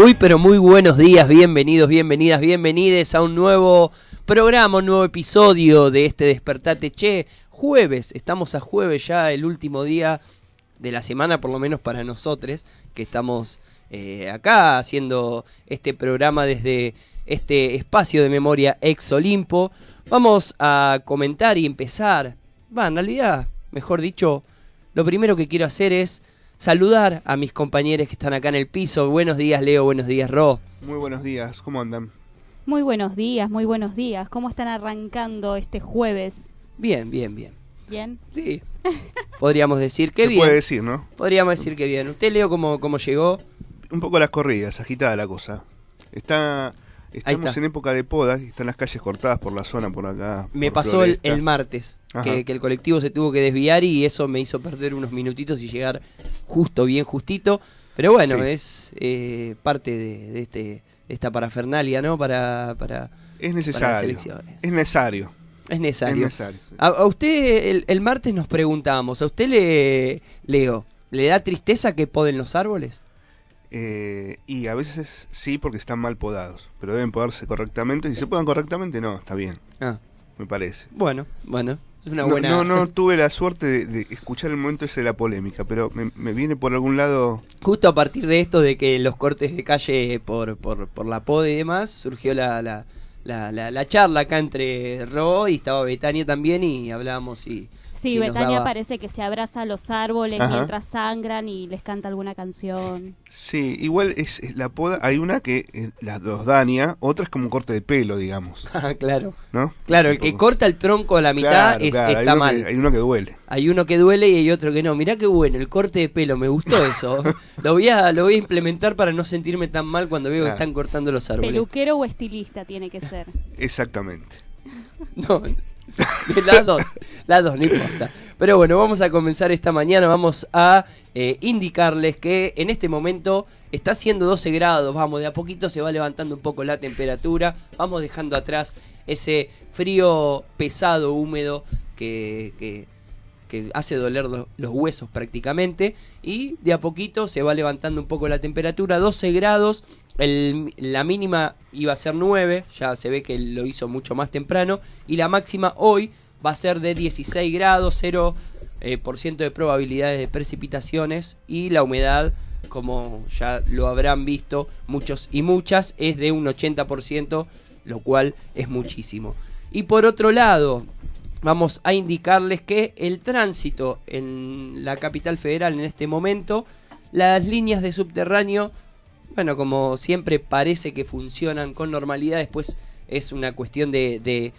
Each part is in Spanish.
Muy pero muy buenos días, bienvenidos, bienvenidas, bienvenides a un nuevo programa, un nuevo episodio de este Despertate Che. Jueves, estamos a jueves ya, el último día de la semana, por lo menos para nosotros, que estamos eh, acá haciendo este programa desde este espacio de memoria ex Olimpo. Vamos a comentar y empezar, va, en realidad, mejor dicho, lo primero que quiero hacer es saludar a mis compañeros que están acá en el piso. Buenos días, Leo. Buenos días, Ro. Muy buenos días, ¿cómo andan? Muy buenos días, muy buenos días. ¿Cómo están arrancando este jueves? Bien, bien, bien. ¿Bien? Sí. Podríamos decir que Se bien. puede decir, ¿no? Podríamos decir que bien. ¿Usted, Leo, cómo, cómo llegó? Un poco las corridas, agitada la cosa. Está, estamos está. en época de podas y están las calles cortadas por la zona, por acá. Me por pasó el, martes. Que, que el colectivo se tuvo que desviar y eso me hizo perder unos minutitos y llegar justo, bien justito. Pero bueno, Sí. es eh, parte de, de este, de esta parafernalia, ¿no? Para, para, Es para las necesario. elecciones. Es necesario. Es Es necesario. necesario. A, a usted, el, el martes nos preguntábamos, ¿a usted le, Leo, le da tristeza que poden los árboles? Eh, y a veces sí porque están mal podados, pero deben podarse correctamente. Si se podan correctamente, no, está bien, Ah, me parece. bueno, bueno, es una No, no, no tuve la suerte de, de escuchar el momento ese de la polémica, pero me, me viene por algún lado... Justo a partir de esto de que los cortes de calle por, por, por la PODE y demás, surgió la, la, la, la- la charla acá entre Ro y estaba Betania también y hablábamos y... Sí, Betania daba- parece que se abraza a los árboles Ajá. mientras sangran y les canta alguna canción. Sí, igual es, es la poda, hay una que eh, las dos Dania, otra es como un corte de pelo, digamos, Ah, claro. ¿no? Claro, el que corta el tronco a la mitad Claro, es, claro, está uno mal. que- hay uno que duele. Hay uno que duele y hay otro que no. Mirá qué bueno, el corte de pelo, me gustó eso. lo, voy a, lo voy a implementar para no sentirme tan mal cuando veo que están cortando los árboles. Peluquero o estilista tiene que ser. Exactamente. No, las dos, las dos, no importa. Pero bueno, vamos a comenzar esta mañana, vamos a eh, indicarles que en este momento está haciendo 12 grados, vamos, de a poquito se va levantando un poco la temperatura, vamos dejando atrás ese frío pesado, húmedo que... hace doler lo- los huesos prácticamente y de a poquito se va levantando un poco la temperatura, 12 grados, la mínima iba a ser 9, ya se ve que lo hizo mucho más temprano y la máxima hoy va a ser de 16 grados, 0% eh, por ciento de probabilidades de precipitaciones y la humedad como ya lo habrán visto muchos y muchas es de un 80%, lo cual es muchísimo. Y por otro lado, vamos a indicarles que el tránsito en la capital federal en este momento, las líneas de subterráneo, bueno, como siempre parece que funcionan con normalidad, después es una cuestión de,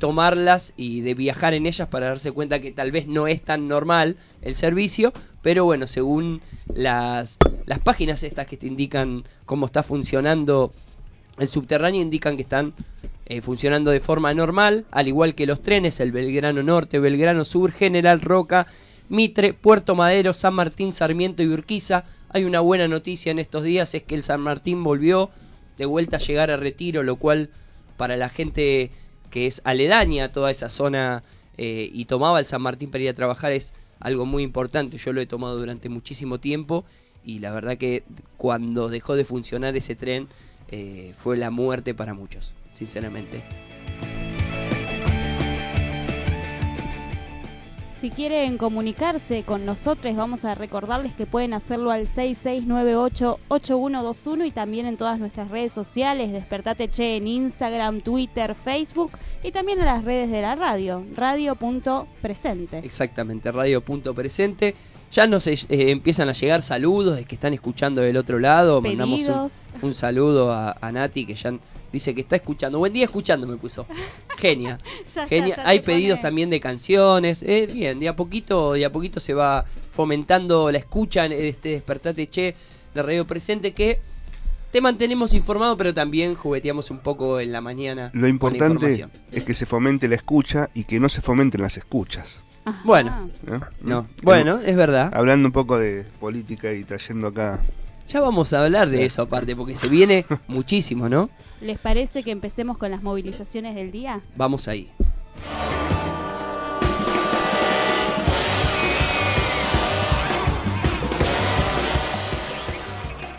tomarlas y de viajar en ellas para darse cuenta que tal vez no es tan normal el servicio, pero bueno, según las, las páginas estas que te indican cómo está funcionando el subterráneo indican que están eh, funcionando de forma normal, al igual que los trenes, el Belgrano Norte, Belgrano Sur, General Roca, Mitre, Puerto Madero, San Martín, Sarmiento y Urquiza. Hay una buena noticia en estos días, es que el San Martín volvió de vuelta a llegar a retiro, lo cual para la gente que es aledaña a toda esa zona eh, y tomaba el San Martín para ir a trabajar es algo muy importante. Yo lo he tomado durante muchísimo tiempo y la verdad que cuando dejó de funcionar ese tren eh, fue la muerte para muchos, sinceramente. Si quieren comunicarse con nosotros, vamos a recordarles que pueden hacerlo al 6698-8121 y también en todas nuestras redes sociales, Despertate Che en Instagram, Twitter, Facebook y también en las redes de la radio, radio.presente. Exactamente, Radio Punto Presente. Ya nos eh, empiezan a llegar saludos de que están escuchando del otro lado. Mandamos Pedidos. un, un saludo a, a Nati que ya dice que está escuchando. Buen día escuchando me puso. Genia. Ya está, Genia. ya Hay pedidos también de canciones. Eh, bien, de a poquito, de a poquito se va fomentando la escucha de este Despertate Che de Radio Presente que te mantenemos informado, pero también jugueteamos un poco en la mañana. Lo con importante información. es que se fomente la escucha y que no se fomenten las escuchas. Ajá. Bueno. ¿no? No, bueno, es verdad. Hablando un poco de política y trayendo acá. Ya vamos a hablar de eso aparte, porque se viene muchísimo, ¿no? ¿Les parece que empecemos con las movilizaciones del día? Vamos ahí.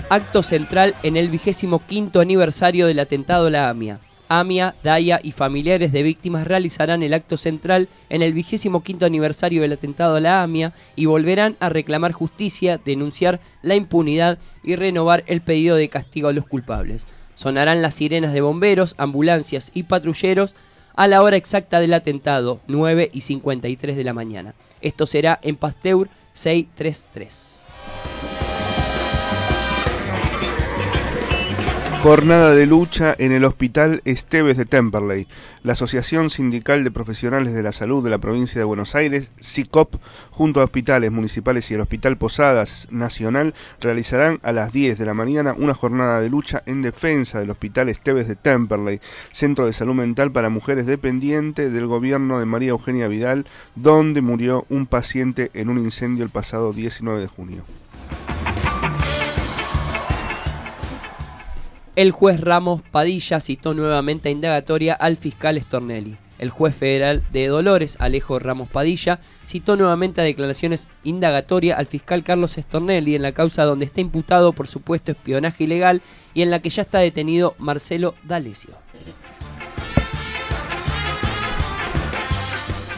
Acto central en el vigésimo quinto aniversario del atentado a la AMIA. AMIA, DAIA y familiares de víctimas realizarán el acto central en el vigésimo quinto aniversario del atentado a la AMIA y volverán a reclamar justicia, denunciar la impunidad y renovar el pedido de castigo a los culpables. Sonarán las sirenas de bomberos, ambulancias y patrulleros a la hora exacta del atentado, 9 y 53 de la mañana. Esto será en Pasteur 633. Jornada de lucha en el Hospital Esteves de Temperley. La Asociación Sindical de Profesionales de la Salud de la Provincia de Buenos Aires, SICOP, junto a hospitales municipales y el Hospital Posadas Nacional, realizarán a las 10 de la mañana una jornada de lucha en defensa del Hospital Esteves de Temperley, centro de salud mental para mujeres dependiente del gobierno de María Eugenia Vidal, donde murió un paciente en un incendio el pasado 19 de junio. El juez Ramos Padilla citó nuevamente a indagatoria al fiscal Stornelli. El juez federal de Dolores, Alejo Ramos Padilla, citó nuevamente a declaraciones indagatoria al fiscal Carlos Stornelli en la causa donde está imputado por supuesto espionaje ilegal y en la que ya está detenido Marcelo D'Alessio.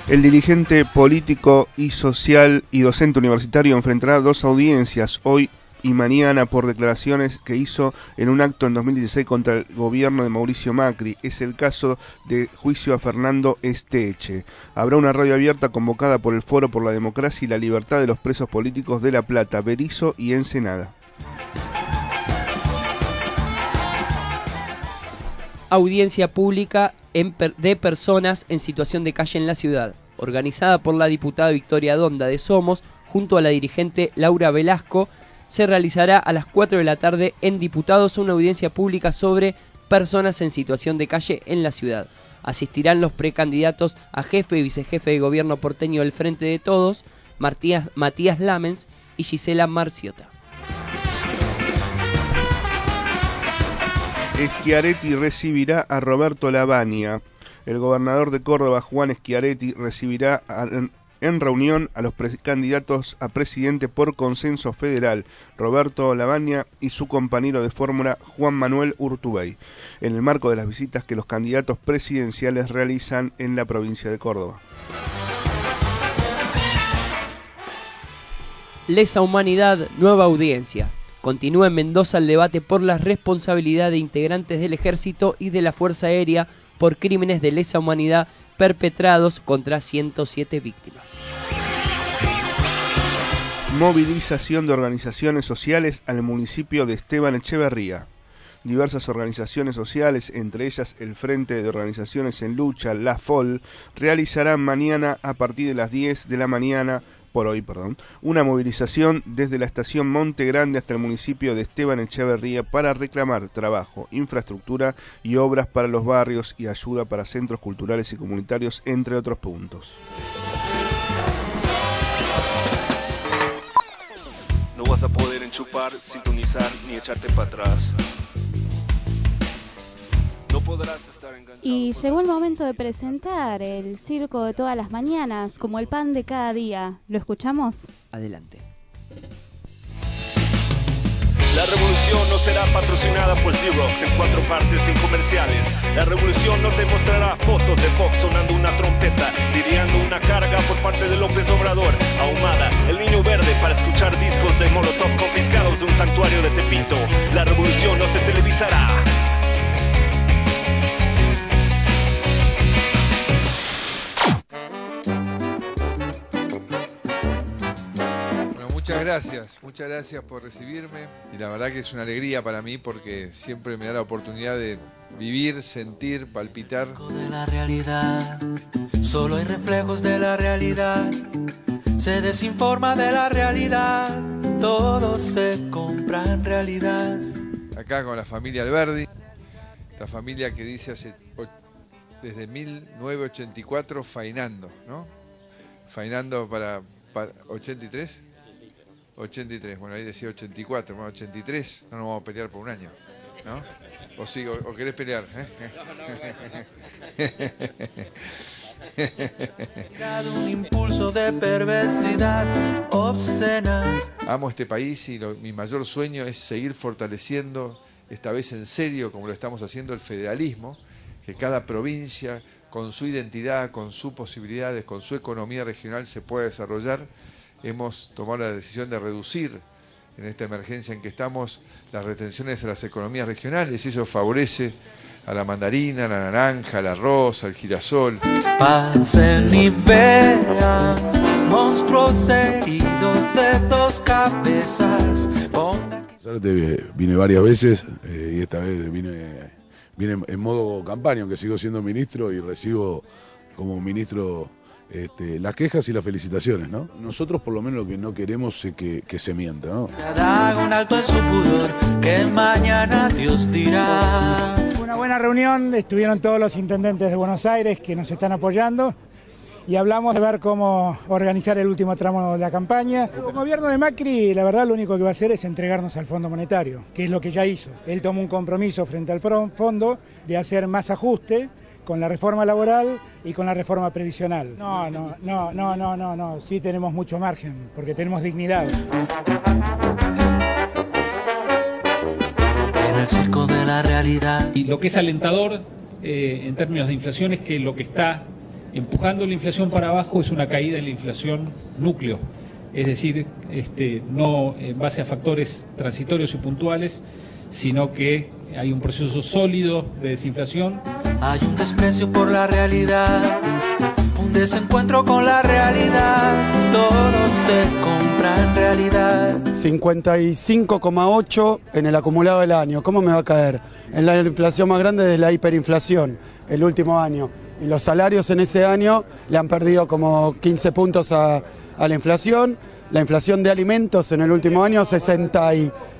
El dirigente político y social y docente universitario enfrentará dos audiencias hoy y mañana por declaraciones que hizo en un acto en 2016 contra el gobierno de Mauricio Macri. Es el caso de juicio a Fernando Esteche. Habrá una radio abierta convocada por el Foro por la Democracia y la Libertad de los Presos Políticos de La Plata, Berizo y Ensenada. Audiencia pública de personas en situación de calle en la ciudad, organizada por la diputada Victoria Donda de Somos, junto a la dirigente Laura Velasco, se realizará a las 4 de la tarde en Diputados una audiencia pública sobre personas en situación de calle en la ciudad. Asistirán los precandidatos a jefe y vicejefe de gobierno porteño del Frente de Todos, Matías Lamens y Gisela Marciota. Schiaretti recibirá a Roberto Lavagna. El gobernador de Córdoba, Juan Schiaretti, recibirá a- en, reunión a los precandidatos a presidente por consenso federal, Roberto Lavagna y su compañero de fórmula, Juan Manuel Urtubey, en el marco de las visitas que los candidatos presidenciales realizan en la provincia de Córdoba. Lesa Humanidad, nueva audiencia. Continúa en Mendoza el debate por la responsabilidad de integrantes del ejército y de la Fuerza Aérea por crímenes de lesa humanidad perpetrados contra 107 víctimas. Movilización de organizaciones sociales al municipio de Esteban Echeverría. Diversas organizaciones sociales, entre ellas el Frente de Organizaciones en Lucha, la FOL, realizarán mañana a partir de las 10 de la mañana, por hoy, perdón, una movilización desde la estación Monte Grande hasta el municipio de Esteban Echeverría para reclamar trabajo, infraestructura y obras para los barrios y ayuda para centros culturales y comunitarios, entre otros puntos. No vas a poder enchupar, sintonizar ni echarte para atrás. No podrás. Y llegó el momento de presentar el circo de todas las mañanas, como el pan de cada día. ¿Lo escuchamos? Adelante. La revolución no será patrocinada por Xerox en cuatro partes sin comerciales. La revolución no te mostrará fotos de Fox sonando una trompeta, lidiando una carga por parte de López Obrador, ahumada, el niño verde para escuchar discos de Molotov confiscados de un santuario de Tepito. La revolución no se televisará. Muchas gracias, muchas gracias por recibirme y la verdad que es una alegría para mí porque siempre me da la oportunidad de vivir, sentir, palpitar. de la realidad. Solo hay reflejos de la realidad. Se desinforma de la realidad. todo se compra en realidad. Acá con la familia Alberdi, esta familia que dice hace desde 1984 fainando, ¿no? Fainando para, para 83. 83, bueno, ahí decía 84, bueno, 83, no nos vamos a pelear por un año, ¿no? O sí, o, o querés pelear, ¿eh? Un impulso de perversidad obscena. Amo este país y lo- mi mayor sueño es seguir fortaleciendo, esta vez en serio, como lo estamos haciendo, el federalismo, que cada provincia, con su identidad, con sus posibilidades, con su economía regional, se pueda desarrollar. Hemos tomado la decisión de reducir en esta emergencia en que estamos las retenciones a las economías regionales eso favorece a la mandarina, a la naranja, al arroz, al girasol. Pasen y vean monstruos heridos de dos cabezas. Vine varias veces eh, y esta vez vine, vine en modo campaña, aunque sigo siendo ministro y recibo como ministro este, las quejas y las felicitaciones. ¿no? Nosotros por lo menos lo que no queremos es que, que se mienta. ¿no? un alto en su pudor, que mañana Dios dirá. Una buena reunión, estuvieron todos los intendentes de Buenos Aires que nos están apoyando y hablamos de ver cómo organizar el último tramo de la campaña. El gobierno de Macri, la verdad, lo único que va a hacer es entregarnos al Fondo Monetario, que es lo que ya hizo. Él tomó un compromiso frente al fondo de hacer más ajuste con la reforma laboral y con la reforma previsional. No, no, no, no, no, no, no, sí tenemos mucho margen, porque tenemos dignidad. En el circo de la realidad. Y lo que es alentador eh, en términos de inflación es que lo que está empujando la inflación para abajo es una caída en la inflación núcleo, es decir, este, no en base a factores transitorios y puntuales, sino que hay un proceso sólido de desinflación. Hay un desprecio por la realidad, un desencuentro con la realidad. Todo se compra en realidad. 55,8 en el acumulado del año. ¿Cómo me va a caer? En la inflación más grande de la hiperinflación, el último año. Y los salarios en ese año le han perdido como 15 puntos a, a la inflación. La inflación de alimentos en el último año,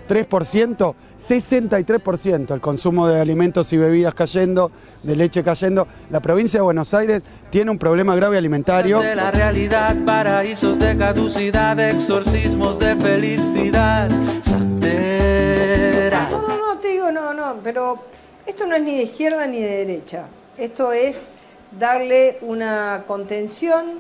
63%. 63%. El consumo de alimentos y bebidas cayendo, de leche cayendo. La provincia de Buenos Aires tiene un problema grave alimentario. De la realidad, paraísos de caducidad, exorcismos de felicidad. Santera. No, no, no, te digo, no, no, pero esto no es ni de izquierda ni de derecha. Esto es darle una contención,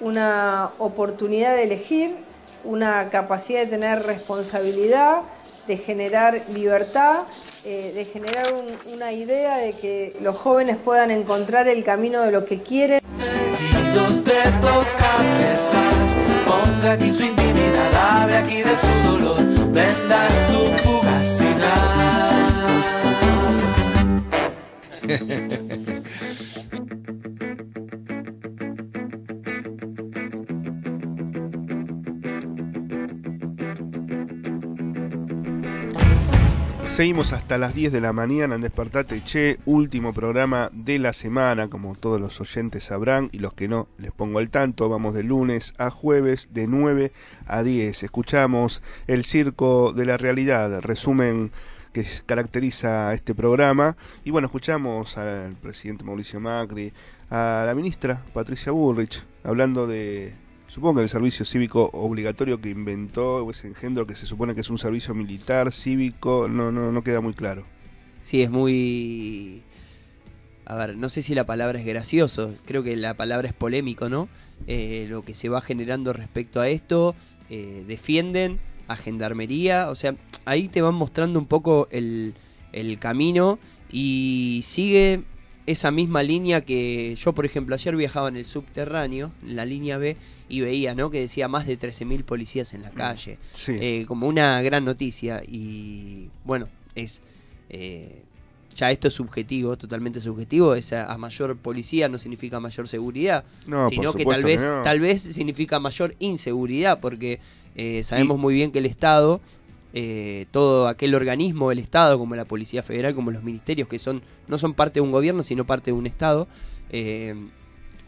una oportunidad de elegir, una capacidad de tener responsabilidad, de generar libertad, eh, de generar un- una idea de que los jóvenes puedan encontrar el camino de lo que quieren. Dos de dos cabezas. Ponga aquí su intimidad, hable aquí de su dolor, venda su fugacidad. Seguimos hasta las 10 de la mañana en Despertate Che, último programa de la semana, como todos los oyentes sabrán, y los que no, les pongo al tanto, vamos de lunes a jueves de 9 a 10. Escuchamos El Circo de la Realidad, resumen que caracteriza este programa, y bueno, escuchamos al presidente Mauricio Macri, a la ministra Patricia Bullrich, hablando de Supongo que el servicio cívico obligatorio que inventó ese engendro que se supone que es un servicio militar, cívico, no, no, no queda muy claro. Sí, es muy... A ver, no sé si la palabra es gracioso, creo que la palabra es polémico, ¿no? Eh, lo que se va generando respecto a esto, eh, defienden a Gendarmería, o sea, ahí te van mostrando un poco el, el camino y sigue esa misma línea que yo, por ejemplo, ayer viajaba en el subterráneo, en la línea B, y veía, ¿no? Que decía más de 13.000 policías en la calle. Sí. Eh, como una gran noticia. Y bueno, es. eh, ya esto es subjetivo, totalmente subjetivo. Es a, a mayor policía no significa mayor seguridad, No, sino que tal vez, no. tal vez significa mayor inseguridad, porque eh, sabemos muy bien que el Estado, eh, todo aquel organismo del Estado, como la Policía Federal, como los ministerios, que son no son parte de un gobierno, sino parte de un Estado, eh,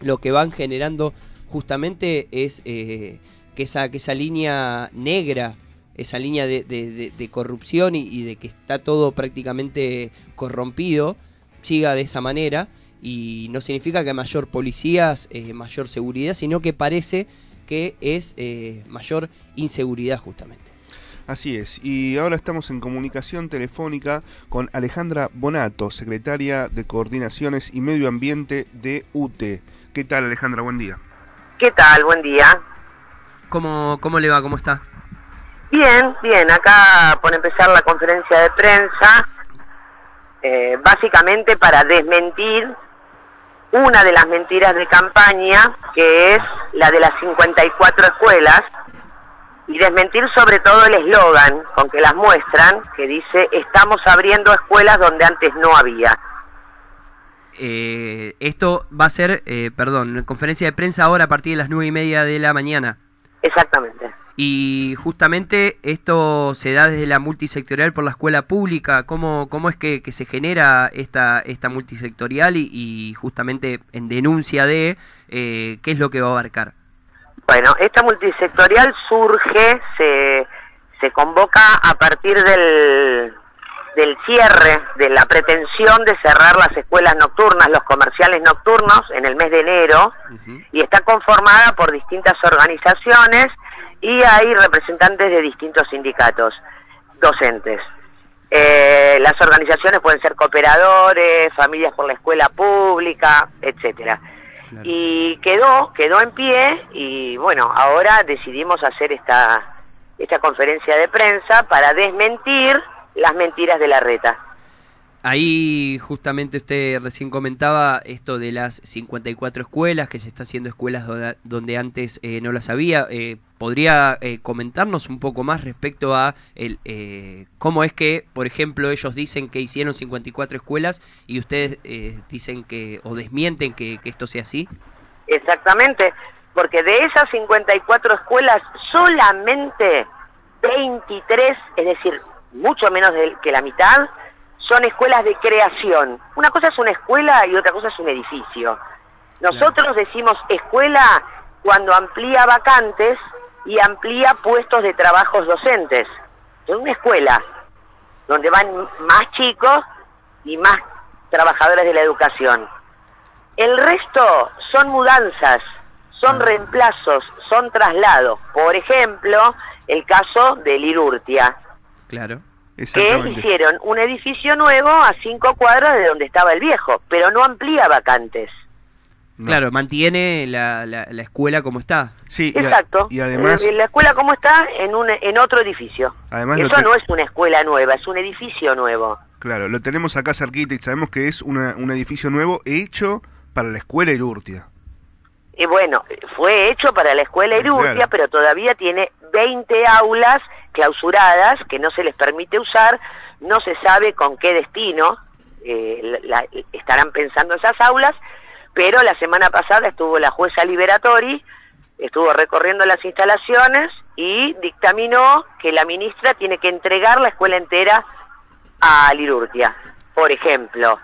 lo que van generando justamente es eh, que esa que esa línea negra esa línea de, corrupción y, y de que está todo prácticamente corrompido, siga de esa manera. Y no significa que mayor policías, eh, mayor seguridad, sino que parece que es eh, mayor inseguridad justamente. Así es, y ahora estamos en comunicación telefónica con Alejandra Bonato, secretaria de Coordinaciones y Medio Ambiente de UTE. ¿Qué tal Alejandra? Buen día. ¿Qué tal? Buen día. ¿Cómo, cómo le va? ¿Cómo está? Bien, bien. Acá por empezar la conferencia de prensa, eh, básicamente para desmentir una de las mentiras de campaña, que es la de las 54 escuelas, y desmentir sobre todo el eslogan con que las muestran, que dice, estamos abriendo escuelas donde antes no había. Eh, esto va a ser, eh, perdón, conferencia de prensa ahora a partir de las nueve y media de la mañana. Exactamente. Y justamente esto se da desde la multisectorial por la escuela pública. ¿Cómo, cómo es que, que se genera esta, esta multisectorial y, y justamente en denuncia de eh, qué es lo que va a abarcar? Bueno, esta multisectorial surge, se, se convoca a partir del, del cierre, de la pretensión de cerrar las escuelas nocturnas, los comerciales nocturnos en el mes de enero, y está conformada por distintas organizaciones y hay representantes de distintos sindicatos docentes. Eh, las organizaciones pueden ser cooperadores, familias por la escuela pública, etcétera. Y quedó, quedó en pie y bueno, ahora decidimos hacer esta, esta conferencia de prensa para desmentir las mentiras de la reta. Ahí justamente usted recién comentaba esto de las 54 escuelas, que se está haciendo escuelas donde, antes eh, no las había. Eh, ¿Podría eh, comentarnos un poco más respecto a el, eh, cómo es que, por ejemplo, ellos dicen que hicieron 54 escuelas y ustedes eh, dicen que o desmienten que, que esto sea así? Exactamente, porque de esas 54 escuelas solamente 23, es decir, mucho menos de- que la mitad, son escuelas de creación. Una cosa es una escuela y otra cosa es un edificio. Nosotros decimos escuela cuando amplía vacantes y amplía puestos de trabajos docentes. Es una escuela donde van más chicos y más trabajadores de la educación. El resto son mudanzas, son reemplazos, son traslados. Por ejemplo, el caso de Lirurtia, Claro. que hicieron un edificio nuevo a cinco cuadras de donde estaba el viejo, pero no amplía vacantes. Claro, mantiene la, la, la escuela como está. Sí, Exacto. y además- Eh, la escuela como está en un en otro edificio. Además Eso te- no es una escuela nueva, es un edificio nuevo. Claro, lo tenemos acá cerquita y sabemos que es una- un edificio nuevo hecho para la escuela Irurtia. Y bueno, fue hecho para la escuela Irurtia, claro. pero todavía tiene 20 aulas clausuradas que no se les permite usar, no se sabe con qué destino eh, la- estarán pensando esas aulas, pero la semana pasada estuvo la jueza Liberatori, estuvo recorriendo las instalaciones y dictaminó que la ministra tiene que entregar la escuela entera a Lirurtia, por ejemplo.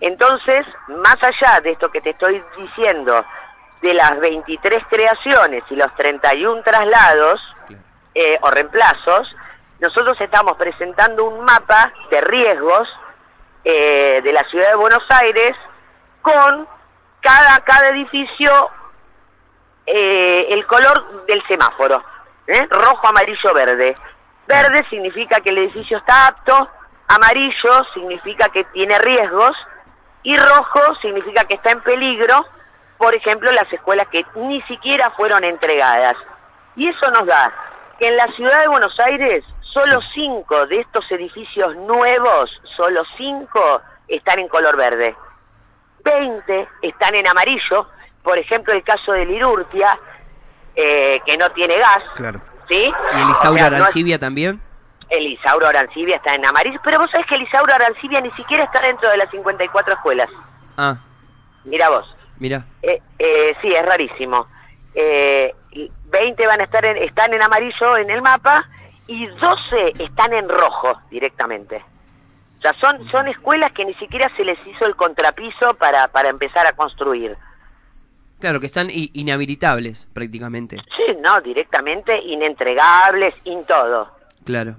Entonces, más allá de esto que te estoy diciendo, de las 23 creaciones y los 31 traslados eh, o reemplazos, nosotros estamos presentando un mapa de riesgos eh, de la ciudad de Buenos Aires con cada, cada edificio eh, el color del semáforo, rojo, amarillo, verde. Verde significa que el edificio está apto, amarillo significa que tiene riesgos y rojo significa que está en peligro, por ejemplo, las escuelas que ni siquiera fueron entregadas. Y eso nos da que en la ciudad de Buenos Aires solo cinco de estos edificios nuevos, solo cinco están en color verde. 20 están en amarillo, por ejemplo el caso de Lirurtia, eh, que no tiene gas, Claro. ¿sí? ¿Y el Isaura O sea, no es- Arancibia también? el Isauro Arancibia está en amarillo, pero vos sabés que el Isauro Arancibia ni siquiera está dentro de las 54 escuelas. Ah, Mira vos. mira. Eh, eh, sí, es rarísimo. Eh, y 20 van a estar en, están en amarillo en el mapa y 12 están en rojo directamente. O sea, son, son escuelas que ni siquiera se les hizo el contrapiso para, para empezar a construir. Claro, que están inhabilitables prácticamente. Sí, no, directamente inentregables, in todo. Claro.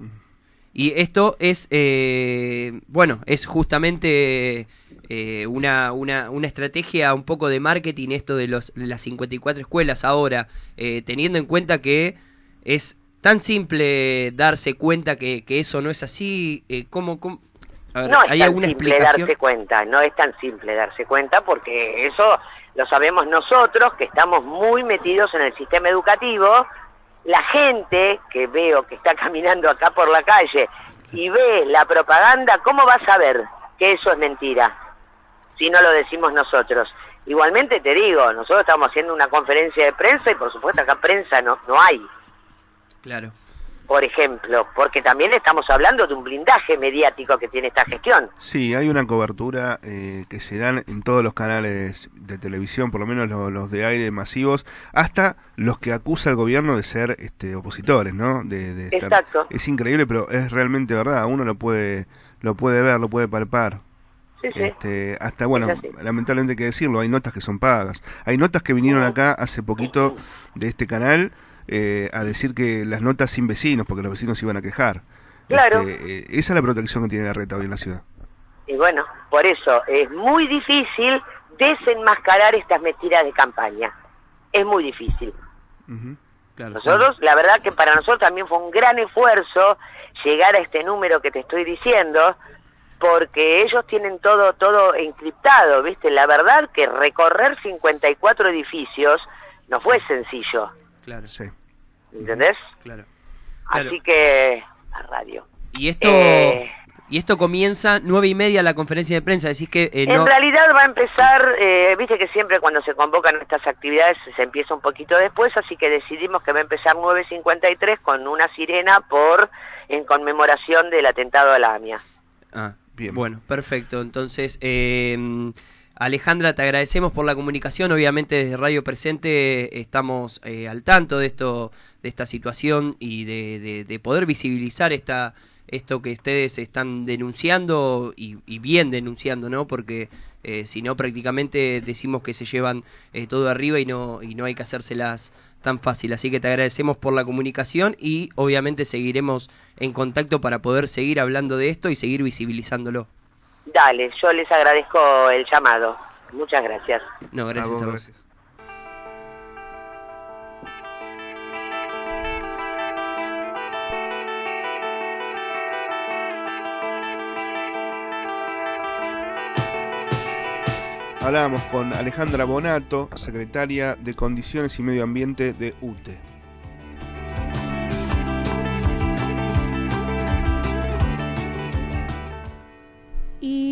Y esto es, eh, bueno, es justamente eh, una, una, una estrategia un poco de marketing, esto de los, las 54 escuelas ahora, eh, teniendo en cuenta que es tan simple darse cuenta que, que eso no es así, eh, ¿cómo, cómo- a ver, no es ¿hay tan alguna simple explicación? darse cuenta, no es tan simple darse cuenta porque eso lo sabemos nosotros que estamos muy metidos en el sistema educativo. La gente que veo que está caminando acá por la calle y ve la propaganda, ¿cómo va a saber que eso es mentira si no lo decimos nosotros? Igualmente te digo, nosotros estamos haciendo una conferencia de prensa y por supuesto acá prensa no, no hay Claro. Por ejemplo, porque también estamos hablando de un blindaje mediático que tiene esta gestión. Sí, hay una cobertura eh, que se dan en todos los canales de televisión, por lo menos lo- los, de aire masivos, hasta los que acusa el gobierno de ser este, opositores, ¿no? De, de estar- Exacto. Es increíble, pero es realmente verdad. Uno lo puede, lo puede ver, lo puede palpar. Sí, sí. Este, hasta bueno, lamentablemente hay que decirlo, hay notas que son pagas. Hay notas que vinieron acá hace poquito de este canal eh, a decir que las notas sin vecinos, porque los vecinos se iban a quejar. Claro. Este, eh, esa es la protección que tiene la red hoy en la ciudad. Y bueno, por eso es muy difícil desenmascarar estas mentiras de campaña. Es muy difícil. Nosotros, la verdad que para nosotros también fue un gran esfuerzo llegar a este número que te estoy diciendo, porque ellos tienen todo todo encriptado, ¿viste? La verdad que recorrer 54 edificios no fue sencillo, Claro. Sí. ¿Entendés? Claro. Así que a radio. Y esto, Eh, y esto comienza nueve y media la conferencia de prensa, decís que eh, no... En realidad va a empezar, eh, viste que siempre cuando se convocan estas actividades se empieza un poquito después, así que decidimos que va a empezar 9.53 con una sirena por en conmemoración del atentado a la AMIA. Ah, bien. Bueno, perfecto. Entonces, eh, Alejandra, te agradecemos por la comunicación. Obviamente desde Radio Presente estamos eh, al tanto de esto, de esta situación y de, de- de poder visibilizar esta esto que ustedes están denunciando y, y bien denunciando, ¿no? Porque eh, si no prácticamente decimos que se llevan eh, todo arriba y no y no hay que hacérselas tan fácil. Así que te agradecemos por la comunicación y obviamente seguiremos en contacto para poder seguir hablando de esto y seguir visibilizándolo. Dale, yo les agradezco el llamado. Muchas gracias. No, gracias vos, a vos. gracias. Hablábamos con Alejandra Bonato, secretaria de Condiciones y Medio Ambiente de UTE.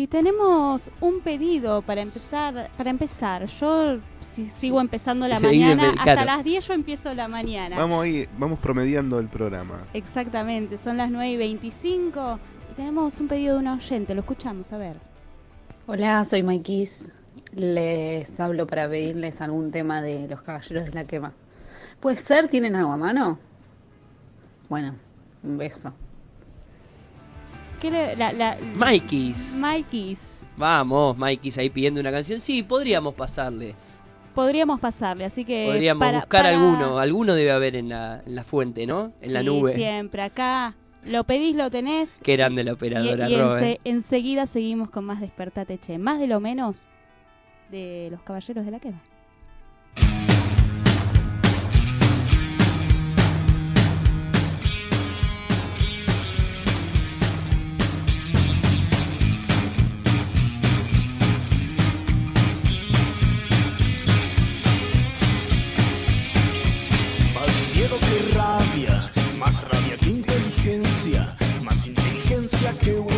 Y tenemos un pedido para empezar. Para empezar, yo si sigo empezando la Seguí, mañana, claro. hasta las 10 yo empiezo la mañana. Vamos ahí, vamos promediando el programa. Exactamente, son las 9 y 25 y tenemos un pedido de una oyente, lo escuchamos, a ver. Hola, soy Maikis. Les hablo para pedirles algún tema de los caballeros de la quema. ¿Puede ser? ¿Tienen algo a mano? Bueno, un beso. ¿Qué le- la, la, Maikis. Maikis. Vamos, Maikis ahí pidiendo una canción. Sí, podríamos pasarle. Podríamos pasarle, así que. Podríamos para- buscar para- alguno. Alguno debe haber en la, en la fuente, ¿no? En la Sí, nube. siempre, acá. Lo pedís, lo tenés. Qué grande la Y, operadora, y Ro, ense- ¿eh? enseguida seguimos con más Despertate Che. Más de lo menos de los caballeros de la quema. You.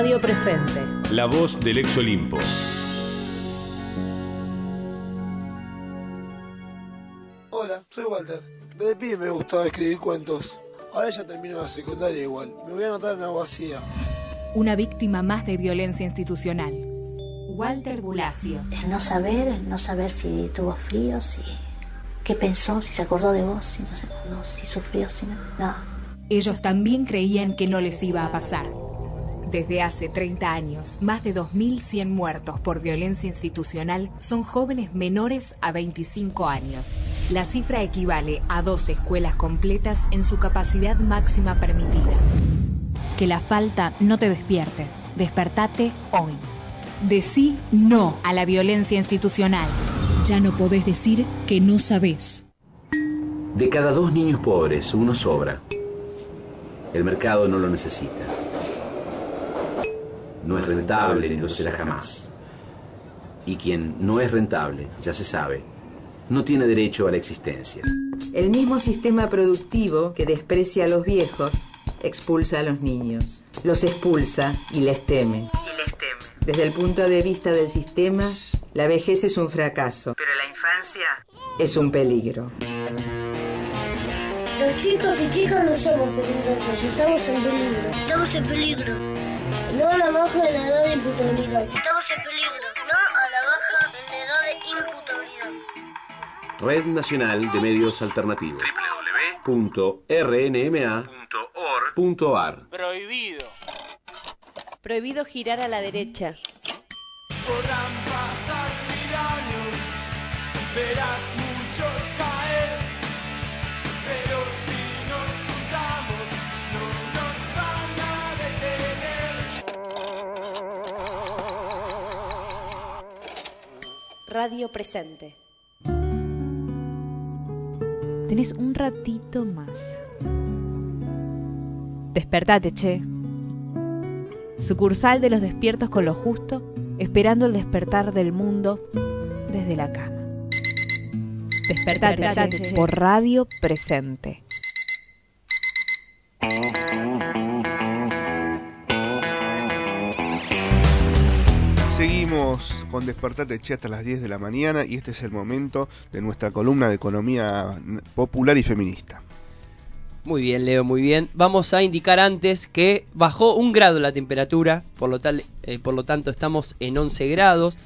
Radio Presente. La voz del ex Olimpo. Hola, soy Walter. Desde pibe me gustaba escribir cuentos. Ahora ya termino la secundaria igual. Me voy a anotar en abogacía. Una víctima más de violencia institucional. Walter Bulacio. El no saber, el no saber si tuvo frío, si qué pensó, si se acordó de vos, si no se acordó, si sufrió, si no. No. Ellos también creían que no les iba a pasar. Desde hace 30 años, más de 2.100 muertos por violencia institucional son jóvenes menores a 25 años. La cifra equivale a dos escuelas completas en su capacidad máxima permitida. Que la falta no te despierte. Despertate hoy. Decí no a la violencia institucional. Ya no podés decir que no sabés. De cada dos niños pobres, uno sobra. El mercado no lo necesita. No es rentable ni lo será jamás. Y quien no es rentable, ya se sabe, no tiene derecho a la existencia. El mismo sistema productivo que desprecia a los viejos expulsa a los niños. Los expulsa y les teme. Desde el punto de vista del sistema, la vejez es un fracaso. Pero la infancia es un peligro. Los chicos y chicas no somos peligrosos, estamos en peligro. Estamos en peligro. No a la baja en la edad de imputabilidad. Estamos en peligro. No a la baja en la edad de imputabilidad. Red Nacional de Medios Alternativos. www.rnma.org.ar Prohibido. Prohibido girar a la derecha. Podrán pasar mil años, verás Radio Presente. Tenés un ratito más. Despertate, che. Sucursal de los despiertos con lo justo, esperando el despertar del mundo desde la cama. Despertate, Despertate, che, che. por Radio Presente. Con Despertate Che hasta las 10 de la mañana y este es el momento de nuestra columna de economía popular y feminista. Muy bien, Leo, muy bien. Vamos a indicar antes que bajó un grado la temperatura, por lo, tal, eh, por lo tanto estamos en 11 grados.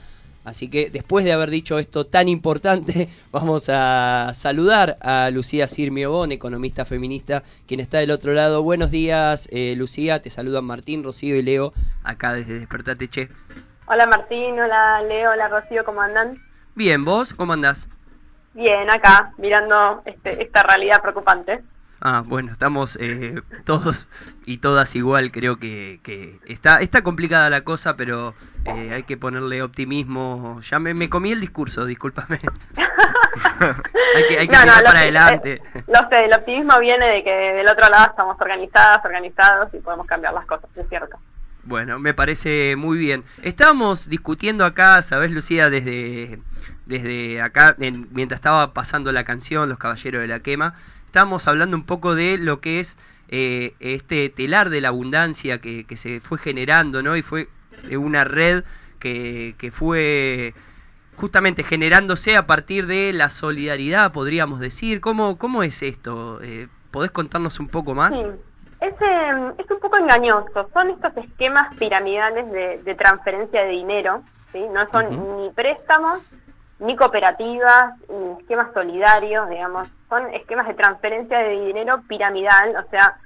Así que después de haber dicho esto tan importante, vamos a saludar a Lucía Sirmiobón, economista feminista, quien está del otro lado. Buenos días, eh, Lucía. Te saludan Martín, Rocío y Leo, acá desde Despertate Che. Hola Martín, hola Leo, hola Rocío, ¿cómo andan? Bien, ¿vos cómo andás? Bien, acá, mirando este, esta realidad preocupante. Ah, bueno, estamos eh, todos y todas igual, creo que, que está, está complicada la cosa, pero eh, hay que ponerle optimismo. Ya me, me comí el discurso, discúlpame. hay que, hay que No, mirar para adelante. Lo sé, el optimismo viene de que del otro lado estamos organizadas, organizados y podemos cambiar las cosas, es cierto. Bueno, me parece muy bien. Estábamos discutiendo acá, ¿sabes, Lucía? Desde, desde acá, en- mientras estaba pasando la canción Los Caballeros de la Quema, estábamos hablando un poco de lo que es eh, este telar de la abundancia que, se fue generando, ¿no? Y fue eh, una red que, que fue justamente generándose a partir de la solidaridad, podríamos decir. ¿Cómo, cómo es esto? Eh, ¿Podés contarnos un poco más? Es, eh, es un poco engañoso. Son estos esquemas piramidales de, de transferencia de dinero. ¿sí? No son ni préstamos, ni cooperativas, ni esquemas solidarios, digamos. Son esquemas de transferencia de dinero piramidal. O sea,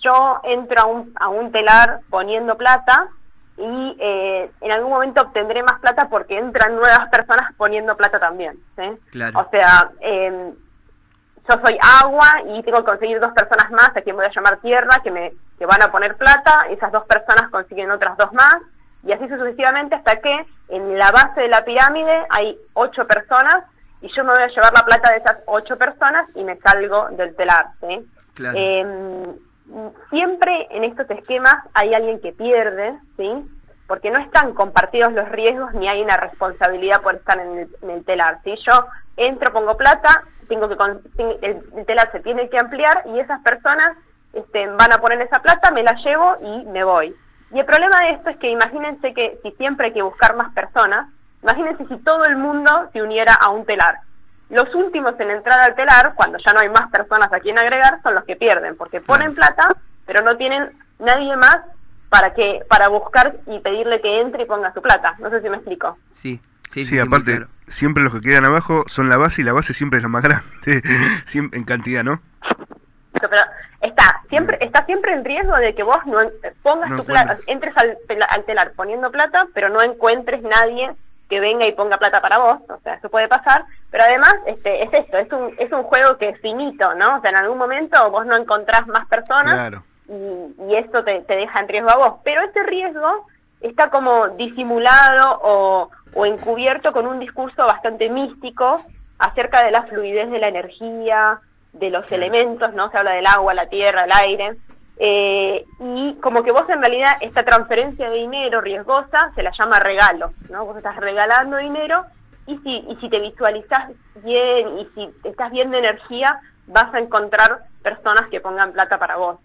yo entro a un, a un telar poniendo plata y eh, en algún momento obtendré más plata porque entran nuevas personas poniendo plata también. ¿sí? Claro. O sea, eh, yo soy agua y tengo que conseguir dos personas más, a quien voy a llamar tierra, que me que van a poner plata, esas dos personas consiguen otras dos más, y así sucesivamente hasta que en la base de la pirámide hay ocho personas y yo me voy a llevar la plata de esas ocho personas y me salgo del telar. ¿sí? Claro. Eh, siempre en estos esquemas hay alguien que pierde, ¿sí? Porque no están compartidos los riesgos ni hay una responsabilidad por estar en el, en el telar, ¿sí? Yo entro, pongo plata, tengo que el, el telar se tiene que ampliar y esas personas este, van a poner esa plata, me la llevo y me voy. Y el problema de esto es que imagínense que si siempre hay que buscar más personas, imagínense si todo el mundo se uniera a un telar. Los últimos en entrar al telar, cuando ya no hay más personas a quien agregar, son los que pierden, porque ponen plata, pero no tienen nadie más para que para buscar y pedirle que entre y ponga su plata. No sé si me explico. Sí, Sí, sí, sí, aparte, claro. siempre los que quedan abajo son la base y la base siempre es la más grande, siempre, en cantidad, ¿no? Pero está siempre está siempre en riesgo de que vos no pongas No tu plata, entres al, al telar poniendo plata, pero no encuentres nadie que venga y ponga plata para vos, o sea, eso puede pasar, pero además este es esto, es un es un juego que es finito, ¿no? O sea, en algún momento vos no encontrás más personas Claro. Y, y esto te, te deja en riesgo a vos. Pero ese riesgo está como disimulado o, o encubierto con un discurso bastante místico acerca de la fluidez de la energía, de los elementos, ¿no? Se habla del agua, la tierra, el aire. eh, y como que vos en realidad esta transferencia de dinero riesgosa se la llama regalo, ¿no? Vos estás regalando dinero y si, y si te visualizás bien y si estás bien de energía, vas a encontrar personas que pongan plata para vos.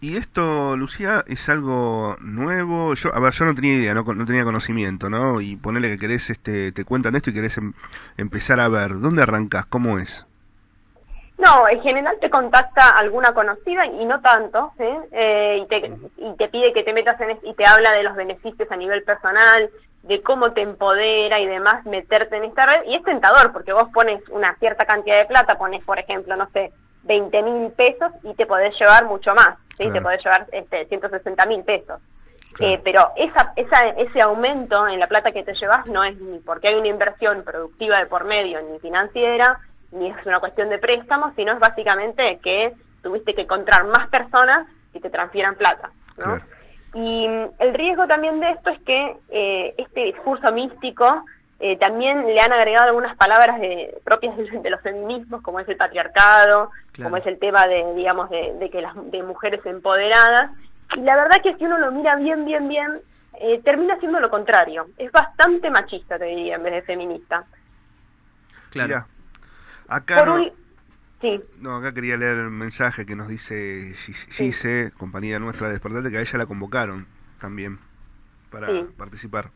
Y esto, Lucía, es algo nuevo. Yo, a ver, yo no tenía idea, no, no tenía conocimiento, ¿no? Y ponele que querés, este, te cuentan esto y querés em- empezar a ver. ¿Dónde arrancás? ¿Cómo es? No, en general te contacta alguna conocida y no tanto. Eh, y, te, y te pide que te metas en y te habla de los beneficios a nivel personal, de cómo te empodera y demás meterte en esta red. Y es tentador porque vos pones una cierta cantidad de plata, pones por ejemplo, no sé, 20 mil pesos y te podés llevar mucho más, ¿sí? Claro. Te podés llevar este, 160 mil pesos. Eh, pero esa, esa, ese aumento en la plata que te llevas no es ni porque hay una inversión productiva de por medio, ni financiera, ni es una cuestión de préstamos, sino es básicamente que tuviste que encontrar más personas que te transfieran plata, ¿no? Y el riesgo también de esto es que eh, este discurso místico eh, también le han agregado algunas palabras de, propias de, de los feminismos, como es el patriarcado, Claro. como es el tema de, digamos, de, de que las de mujeres empoderadas. Y la verdad que si uno lo mira bien, bien, bien, eh, termina siendo lo contrario. Es bastante machista, te diría, en vez de feminista. Claro. Acá Por no, un- Sí. no, acá quería leer el mensaje que nos dice Gis- Gise, compañía nuestra de Despertate, que a ella la convocaron también para Sí. participar.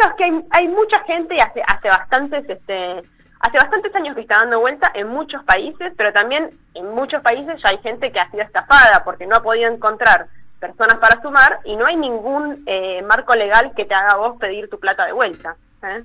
No, es que hay, mucha gente hace, hace bastantes, este, hace bastantes años que está dando vuelta en muchos países, pero también en muchos países ya hay gente que ha sido estafada porque no ha podido encontrar personas para sumar y no hay ningún eh, marco legal que te haga vos pedir tu plata de vuelta. ¿eh?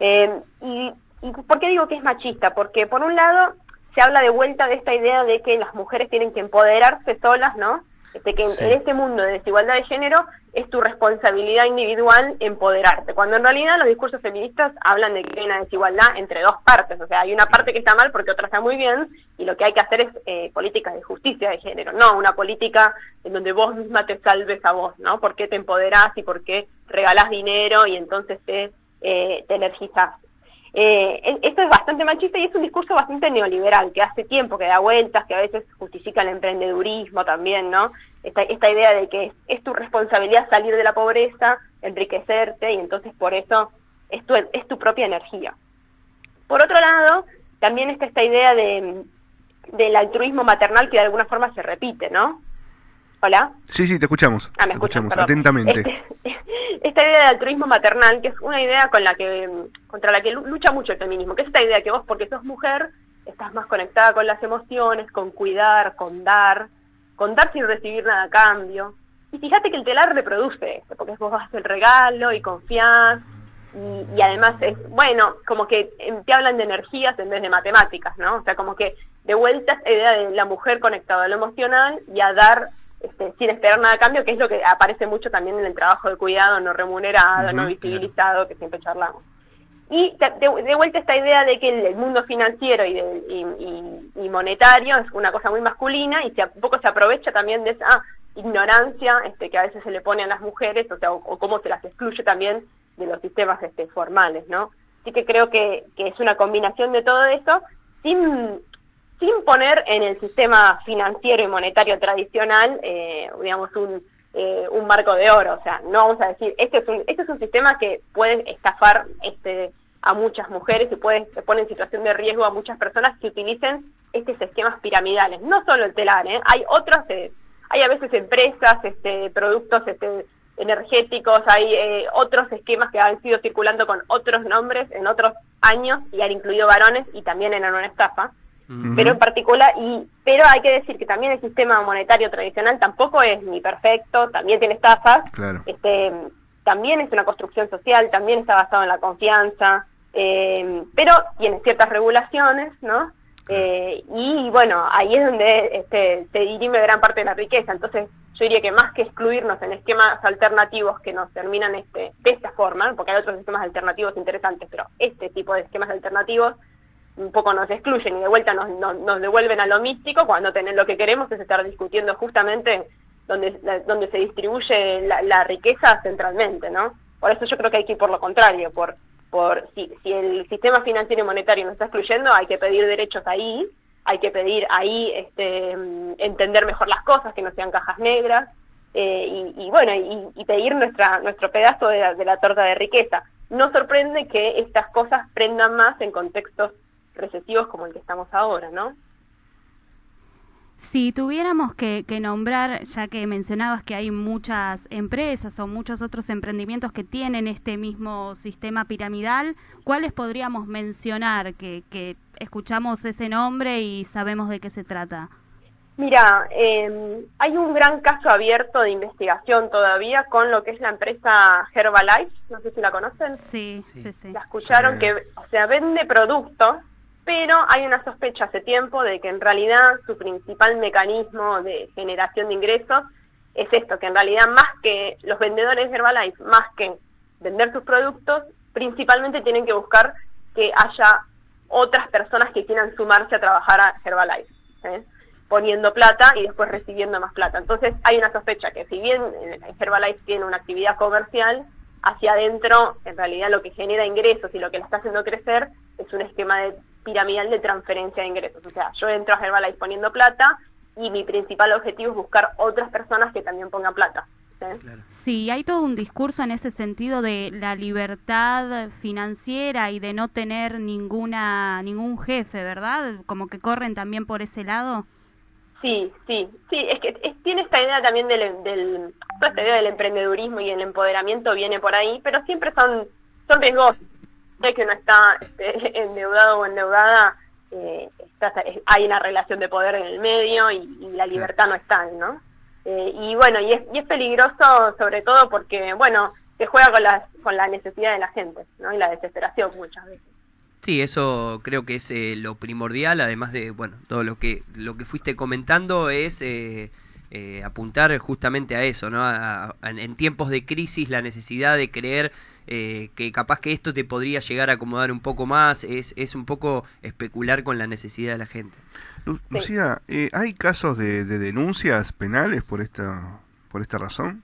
Eh, y, ¿Y por qué digo que es machista? Porque por un lado se habla de vuelta de esta idea de que las mujeres tienen que empoderarse solas, ¿no? Este, que en- Sí. en este mundo de desigualdad de género es tu responsabilidad individual empoderarte, cuando en realidad los discursos feministas hablan de que hay una desigualdad entre dos partes, o sea, hay una parte que está mal porque otra está muy bien, y lo que hay que hacer es eh, políticas de justicia de género, no una política en donde vos misma te salves a vos, ¿no? ¿Por qué te empoderás y por qué regalás dinero y entonces te, eh, te energizás? Eh, esto es bastante machista y es un discurso bastante neoliberal, que hace tiempo que da vueltas, que a veces justifica el emprendedurismo también, ¿no? Esta, esta idea de que es, tu responsabilidad salir de la pobreza, enriquecerte, y entonces por eso es tu, es tu propia energía. Por otro lado, también está esta idea de, del altruismo maternal que de alguna forma se repite, ¿no? Hola. Sí, sí, te escuchamos. Ah, me te escuchamos perdón. atentamente. Este- esta idea del altruismo maternal, que es una idea con la que contra la que lu- lucha mucho el feminismo, que es esta idea que vos, porque sos mujer, estás más conectada con las emociones, con cuidar, con dar, con dar sin recibir nada a cambio. Y fíjate que el telar reproduce esto, porque vos vas el regalo y confías, y, y además es, bueno, como que te hablan de energías en vez de matemáticas, ¿no? O sea, como que de vuelta esta idea de la mujer conectada a lo emocional y a dar este, sin esperar nada a cambio, que es lo que aparece mucho también en el trabajo de cuidado no remunerado, no visibilizado, que siempre charlamos. Y de, de- de vuelta esta idea de que el, el mundo financiero y, de- y- y- y monetario es una cosa muy masculina y se, un poco se aprovecha también de esa ignorancia este, que a veces se le pone a las mujeres, o sea, o, o cómo se las excluye también de los sistemas este, formales, ¿no? Así que creo que, que es una combinación de todo eso, sin, sin poner en el sistema financiero y monetario tradicional, eh, digamos, un, eh, un marco de oro. O sea, no vamos a decir, este es un, este es un sistema que puede estafar este, a muchas mujeres y puede pone en situación de riesgo a muchas personas que utilicen estos esquemas piramidales. No solo el telar, ¿eh? hay otros... eh, hay a veces empresas, este, productos este, energéticos, hay eh, otros esquemas que han sido circulando con otros nombres en otros años y han incluido varones y también eran una estafa. Pero en particular, y pero hay que decir que también el sistema monetario tradicional tampoco es ni perfecto, también tiene estafas, Claro. este, también es una construcción social, también está basado en la confianza, eh, pero tiene ciertas regulaciones, ¿no? Eh, y bueno, ahí es donde este, se dirime gran parte de la riqueza. Entonces, yo diría que más que excluirnos en esquemas alternativos que nos terminan este, de esta forma, porque hay otros esquemas alternativos interesantes, pero este tipo de esquemas alternativos un poco nos excluyen y de vuelta nos, nos, nos devuelven a lo místico cuando tener, lo que queremos es estar discutiendo justamente donde, donde se distribuye la, riqueza centralmente, ¿no? Por eso yo creo que hay que ir por lo contrario, por, por si, si el sistema financiero y monetario nos está excluyendo, hay que pedir derechos ahí, hay que pedir ahí este, entender mejor las cosas, que no sean cajas negras, eh, y, y bueno, y, pedir nuestra, nuestro pedazo de la torta de riqueza. No sorprende que estas cosas prendan más en contextos recesivos como el que estamos ahora, ¿no? Si tuviéramos que, que nombrar, ya que mencionabas que hay muchas empresas o muchos otros emprendimientos que tienen este mismo sistema piramidal, ¿cuáles podríamos mencionar que, que escuchamos ese nombre y sabemos de qué se trata? Mira, eh, hay un gran caso abierto de investigación todavía con lo que es la empresa Herbalife, no sé si la conocen. Sí, sí, sí. La escucharon que, o sea, vende productos, pero hay una sospecha hace tiempo de que en realidad su principal mecanismo de generación de ingresos es esto, que en realidad más que los vendedores de Herbalife, más que vender sus productos, principalmente tienen que buscar que haya otras personas que quieran sumarse a trabajar a Herbalife. ¿eh? poniendo plata y después recibiendo más plata. Entonces hay una sospecha que si bien eh, Herbalife tiene una actividad comercial, hacia adentro en realidad lo que genera ingresos y lo que la está haciendo crecer es un esquema de piramidal de transferencia de ingresos. O sea, yo entro a Herbalife poniendo plata y mi principal objetivo es buscar otras personas que también pongan plata. ¿sí? Sí, hay todo un discurso en ese sentido de la libertad financiera y de no tener ninguna ningún jefe, ¿verdad? Como que corren también por ese lado. Sí, sí, sí, es que es- tiene esta idea también del, del, toda esta idea del emprendedurismo y el empoderamiento viene por ahí, pero siempre son, son riesgosos. Ya que uno está este, endeudado o endeudada, eh, está- es- hay una relación de poder en el medio y, y la libertad no está, ¿no? Eh, y bueno, y es, y es peligroso sobre todo porque, bueno, se juega con, las, con la necesidad de la gente, ¿no? Y la desesperación muchas veces. Sí, eso creo que es eh, lo primordial, además de, bueno, todo lo que, lo que fuiste comentando es eh, eh, apuntar justamente a eso, ¿no? A- a- en tiempos de crisis, la necesidad de creer eh, que capaz que esto te podría llegar a acomodar un poco más, es, es un poco especular con la necesidad de la gente. Lu- Lucía, eh, ¿hay casos de, de denuncias penales por esta, por esta razón?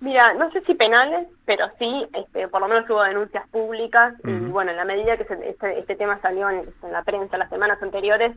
Mira, no sé si penales, pero sí, este, por lo menos hubo denuncias públicas y bueno, en la medida que se- este, este tema salió en, en la prensa las semanas anteriores,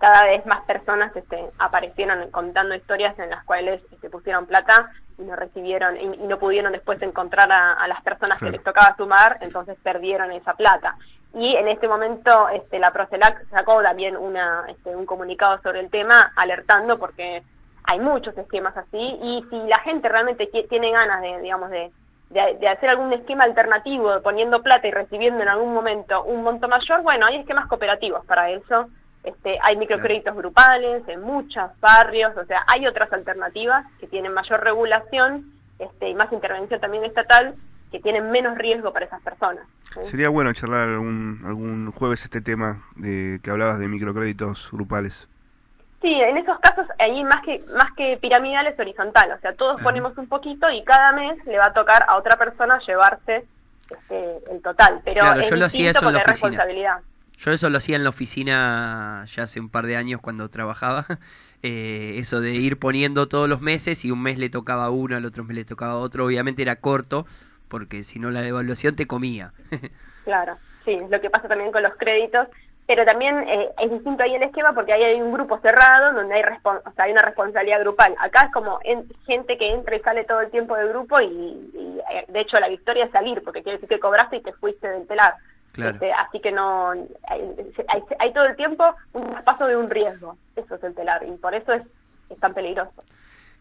cada vez más personas este, aparecieron contando historias en las cuales este, pusieron plata no recibieron y, no pudieron después encontrar a, a las personas Claro. que les tocaba sumar, entonces perdieron esa plata. Y en este momento este, la Procelac sacó también una, este, un comunicado sobre el tema alertando porque hay muchos esquemas así y si la gente realmente tiene ganas de, digamos, de, de, de hacer algún esquema alternativo, poniendo plata y recibiendo en algún momento un monto mayor, bueno, hay esquemas cooperativos para eso. Este, hay microcréditos grupales en muchos barrios, o sea, hay otras alternativas que tienen mayor regulación este, y más intervención también estatal, que tienen menos riesgo para esas personas. ¿sí? Sería bueno charlar algún, algún jueves este tema de que hablabas de microcréditos grupales. Sí, en esos casos ahí más que más que piramidal es horizontal, o sea, todos ponemos un poquito y cada mes le va a tocar a otra persona llevarse este, el total, pero Claro, es yo lo hacía distinto eso en la oficina. responsabilidad. Yo eso lo hacía en la oficina ya hace un par de años cuando trabajaba. Eh, eso de ir poniendo todos los meses y un mes le tocaba uno, al otro mes le tocaba otro. Obviamente era corto porque si no la devaluación te comía. Claro, sí, lo que pasa también con los créditos, pero también eh, es distinto ahí el esquema porque ahí hay un grupo cerrado donde hay, o sea, hay una responsabilidad grupal. Acá es como en- gente que entra y sale todo el tiempo del grupo y, y, eh, de hecho la victoria es salir porque quiere decir que cobraste y te fuiste del telar. Claro. Este, así que no hay, hay, hay todo el tiempo un traspaso de un riesgo. Eso es el telar y por eso es, es tan peligroso.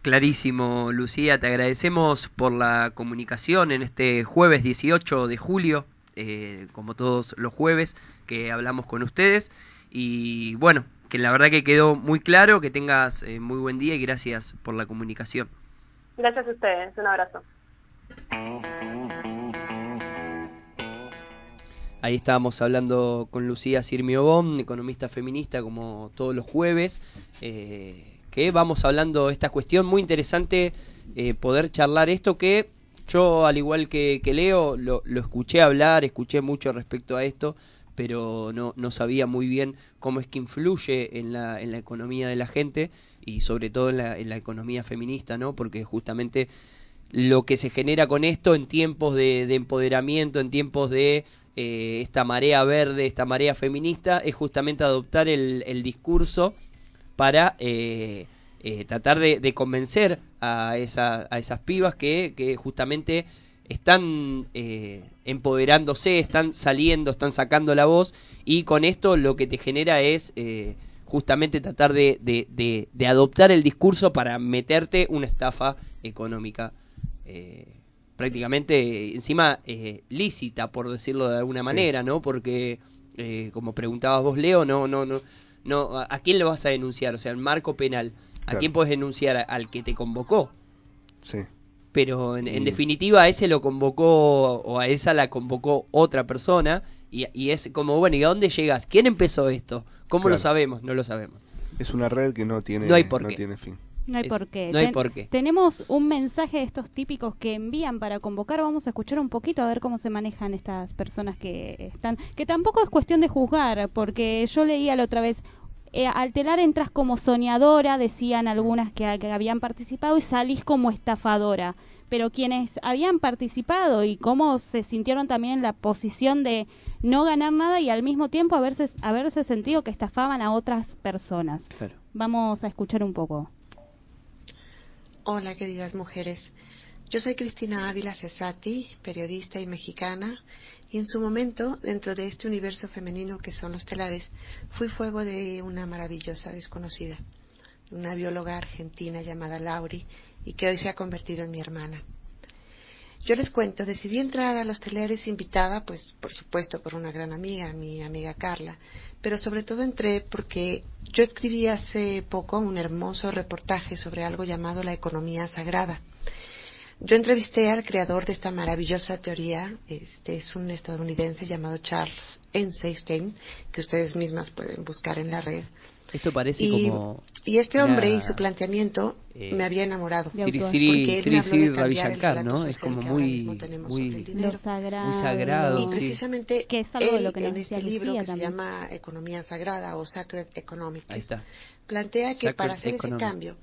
Clarísimo, Lucía. Te agradecemos por la comunicación en este jueves 18 de julio, eh, como todos los jueves que hablamos con ustedes. Y bueno, que la verdad que quedó muy claro, que tengas eh, muy buen día y gracias por la comunicación. Gracias a ustedes. Un abrazo. Ahí estábamos hablando con Lucía Sirmiobón, economista feminista, como todos los jueves, eh, que vamos hablando esta cuestión muy interesante, eh, poder charlar esto que yo, al igual que, Leo, lo, escuché hablar, escuché mucho respecto a esto, pero no, no sabía muy bien cómo es que influye en la, en la economía de la gente y sobre todo en la, economía feminista, ¿no? Porque justamente lo que se genera con esto en tiempos de, de empoderamiento, en tiempos de eh, esta marea verde, esta marea feminista, es justamente adoptar el, el discurso para eh, eh, tratar de, convencer a, esa, a esas pibas que, que justamente están empoderándose, están saliendo, están sacando la voz y con esto lo que te genera es justamente tratar de, de, de, adoptar el discurso para meterte una estafa económica. Prácticamente encima eh, lícita por decirlo de alguna Sí. manera no porque eh, como preguntabas vos Leo no no no no a quién lo vas a denunciar o sea el marco penal a Claro. quién puedes denunciar al que te convocó Sí. pero en, definitiva a ese lo convocó o a esa la convocó otra persona y, y es como bueno y a dónde llegas quién empezó esto cómo lo sabemos no lo sabemos Es una red que no tiene, No hay por qué. tiene fin. No hay Es- por qué. no hay Ten- por qué. Tenemos un mensaje de estos típicos que envían para convocar. Vamos a escuchar un poquito a ver cómo se manejan estas personas que están. Que tampoco es cuestión de juzgar, porque yo leía la otra vez. eh, al telar entras como soñadora, decían algunas que, que habían participado, y salís como estafadora. Pero quienes habían participado y cómo se sintieron también en la posición de no ganar nada y al mismo tiempo haberse, haberse sentido que estafaban a otras personas. Claro. Vamos a escuchar un poco. Hola, queridas mujeres. Yo soy Cristina Ávila Cesati, periodista y mexicana, y en su momento, dentro de este universo femenino que son los telares, fui fuego de una maravillosa desconocida, una bióloga argentina llamada Lauri, y que hoy se ha convertido en mi hermana. Yo les cuento, decidí entrar a los telares invitada, pues por supuesto por una gran amiga, mi amiga Carla, pero sobre todo entré porque yo escribí hace poco un hermoso reportaje sobre algo llamado la economía sagrada. Yo entrevisté al creador de esta maravillosa teoría, este es un estadounidense llamado Charles Eisenstein, que ustedes mismas pueden buscar en la red. Esto parece Y, como y este hombre una- y su planteamiento eh, me había enamorado. Siri Porque Siri él Siri Siri ¿no? Es social como que ahora muy mismo tenemos sobre muy el dinero. Lo sagrado. muy sagrado, Y sí. precisamente Que es algo de lo que nos en decía este libro Lucía que también. se llama Economía Sagrada o Sacred Economics, Ahí está. plantea que Sacred para hacer ese cambio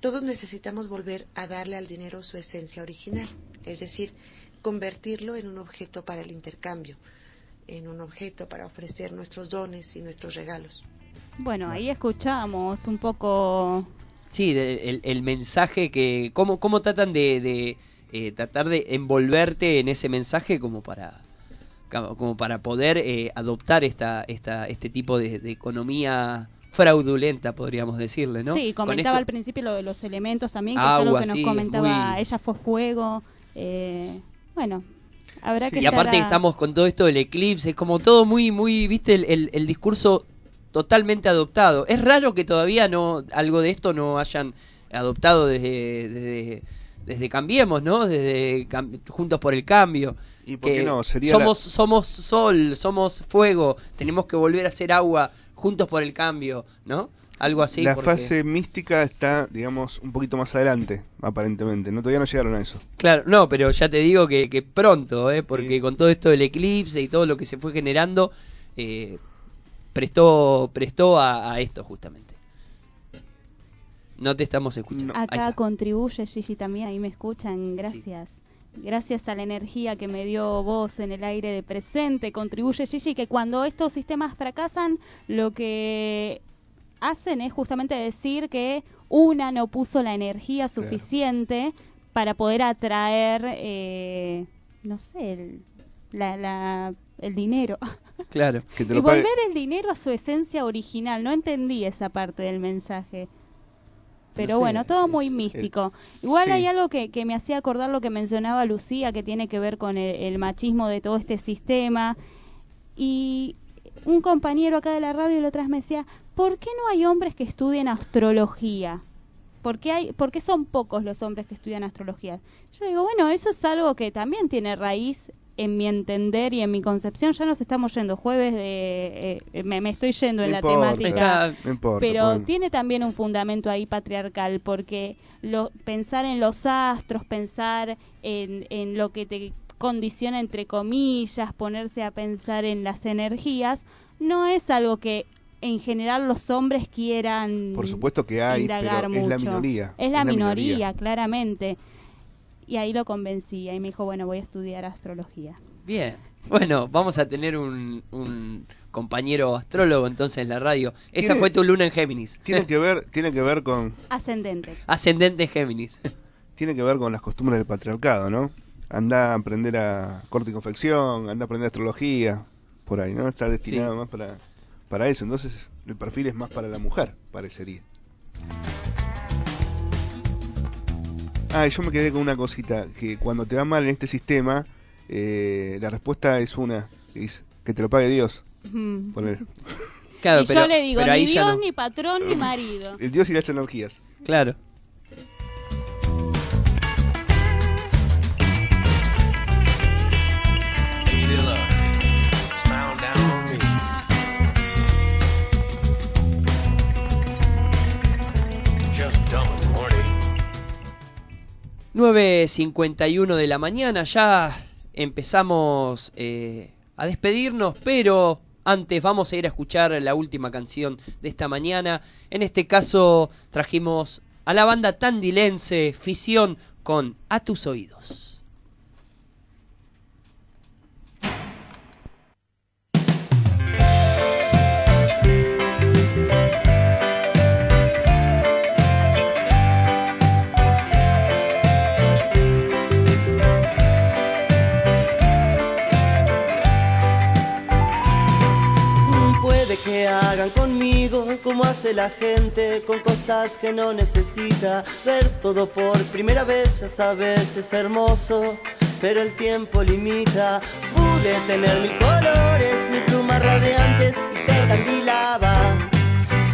todos necesitamos volver a darle al dinero su esencia original, es decir, convertirlo en un objeto para el intercambio, en un objeto para ofrecer nuestros dones y nuestros regalos. Bueno, ahí escuchamos un poco. Sí, de- el, el mensaje que... ¿Cómo, cómo tratan de, de, eh, tratar de envolverte en ese mensaje como para como para poder eh, adoptar esta, esta, este tipo de, de economía fraudulenta, podríamos decirle, ¿no? Sí, comentaba esto- al principio lo de los elementos también, que es algo Agua, que nos sí, comentaba. muy- Ella fue fuego. eh, bueno, habrá que Y estar aparte a- estamos con todo esto del eclipse, es como todo muy, muy, viste, el, el- el discurso totalmente adoptado. Es raro que todavía no algo de esto no hayan adoptado desde, desde, desde Cambiemos, ¿no? Desde Cam- Juntos por el Cambio. ¿Y por qué no? Sería somos, somos sol, somos fuego, tenemos que volver a hacer agua juntos por el cambio, ¿no? Algo así. la porque- fase mística está, digamos, un poquito más adelante, aparentemente. No, todavía no llegaron a eso. Claro, no, pero ya te digo que, que pronto, ¿eh? porque con todo esto del eclipse y todo lo que se fue generando, eh, prestó, prestó a, a esto justamente. No te estamos escuchando. Acá contribuye Gigi también, ahí me escuchan, gracias. Gracias a la energía que me dio vos en el aire de presente, contribuye Gigi que cuando estos sistemas fracasan, lo que hacen es justamente decir que una no puso la energía suficiente para poder atraer, eh, no sé, el, la- la- el dinero. Claro. Que te Y lo pague- volver el dinero a su esencia original. No entendí esa parte del mensaje. Pero No sé, bueno, todo muy místico. Igual sí. hay algo que, que me hacía acordar lo que mencionaba Lucía, que tiene que ver con el, el machismo de todo este sistema. Y un compañero acá de la radio la otra vez me decía, ¿por qué no hay hombres que estudien astrología? ¿Por qué, hay, ¿Por qué son pocos los hombres que estudian astrología? Yo digo, bueno, eso es algo que también tiene raíz en mi entender y en mi concepción. Ya nos estamos yendo jueves de... eh, me, me estoy yendo en la temática. no importa, pero bueno. tiene también un fundamento ahí patriarcal, porque lo, pensar en los astros, pensar en, en lo que te condiciona entre comillas, ponerse a pensar en las energías, no es algo que en general los hombres quieran Por supuesto que hay, pero es la minoría. Es la minoría, claramente. Y ahí lo convencí, y me dijo, bueno, voy a estudiar astrología. Bien. Bueno, vamos a tener un, un compañero astrólogo entonces en la radio. Esa fue tu luna en Géminis. Tiene que ver, tiene que ver con, Ascendente. Ascendente Géminis. tiene que ver con las costumbres del patriarcado, ¿no? Anda a aprender a corte y confección, anda a aprender astrología, por ahí, ¿no? Está destinado Sí. más para, para eso. Entonces, el perfil es más para la mujer, parecería. Ah, y yo me quedé con una cosita, que cuando te va mal en este sistema, eh, la respuesta es una, que dice, que te lo pague Dios. Poner. Claro, y pero- yo le digo, ni Dios, no. ni patrón, ni marido. El Dios y las energías. Claro. 9.51 de la mañana, ya empezamos eh, a despedirnos, pero antes vamos a ir a escuchar la última canción de esta mañana. En este caso trajimos a la banda tandilense Fisión con A tus oídos. Hagan conmigo como hace la gente con cosas que no necesita. Ver todo por primera vez, ya sabes, es hermoso, pero el tiempo limita. Pude tener mil colores, mil plumas radiantes y te encandilaba.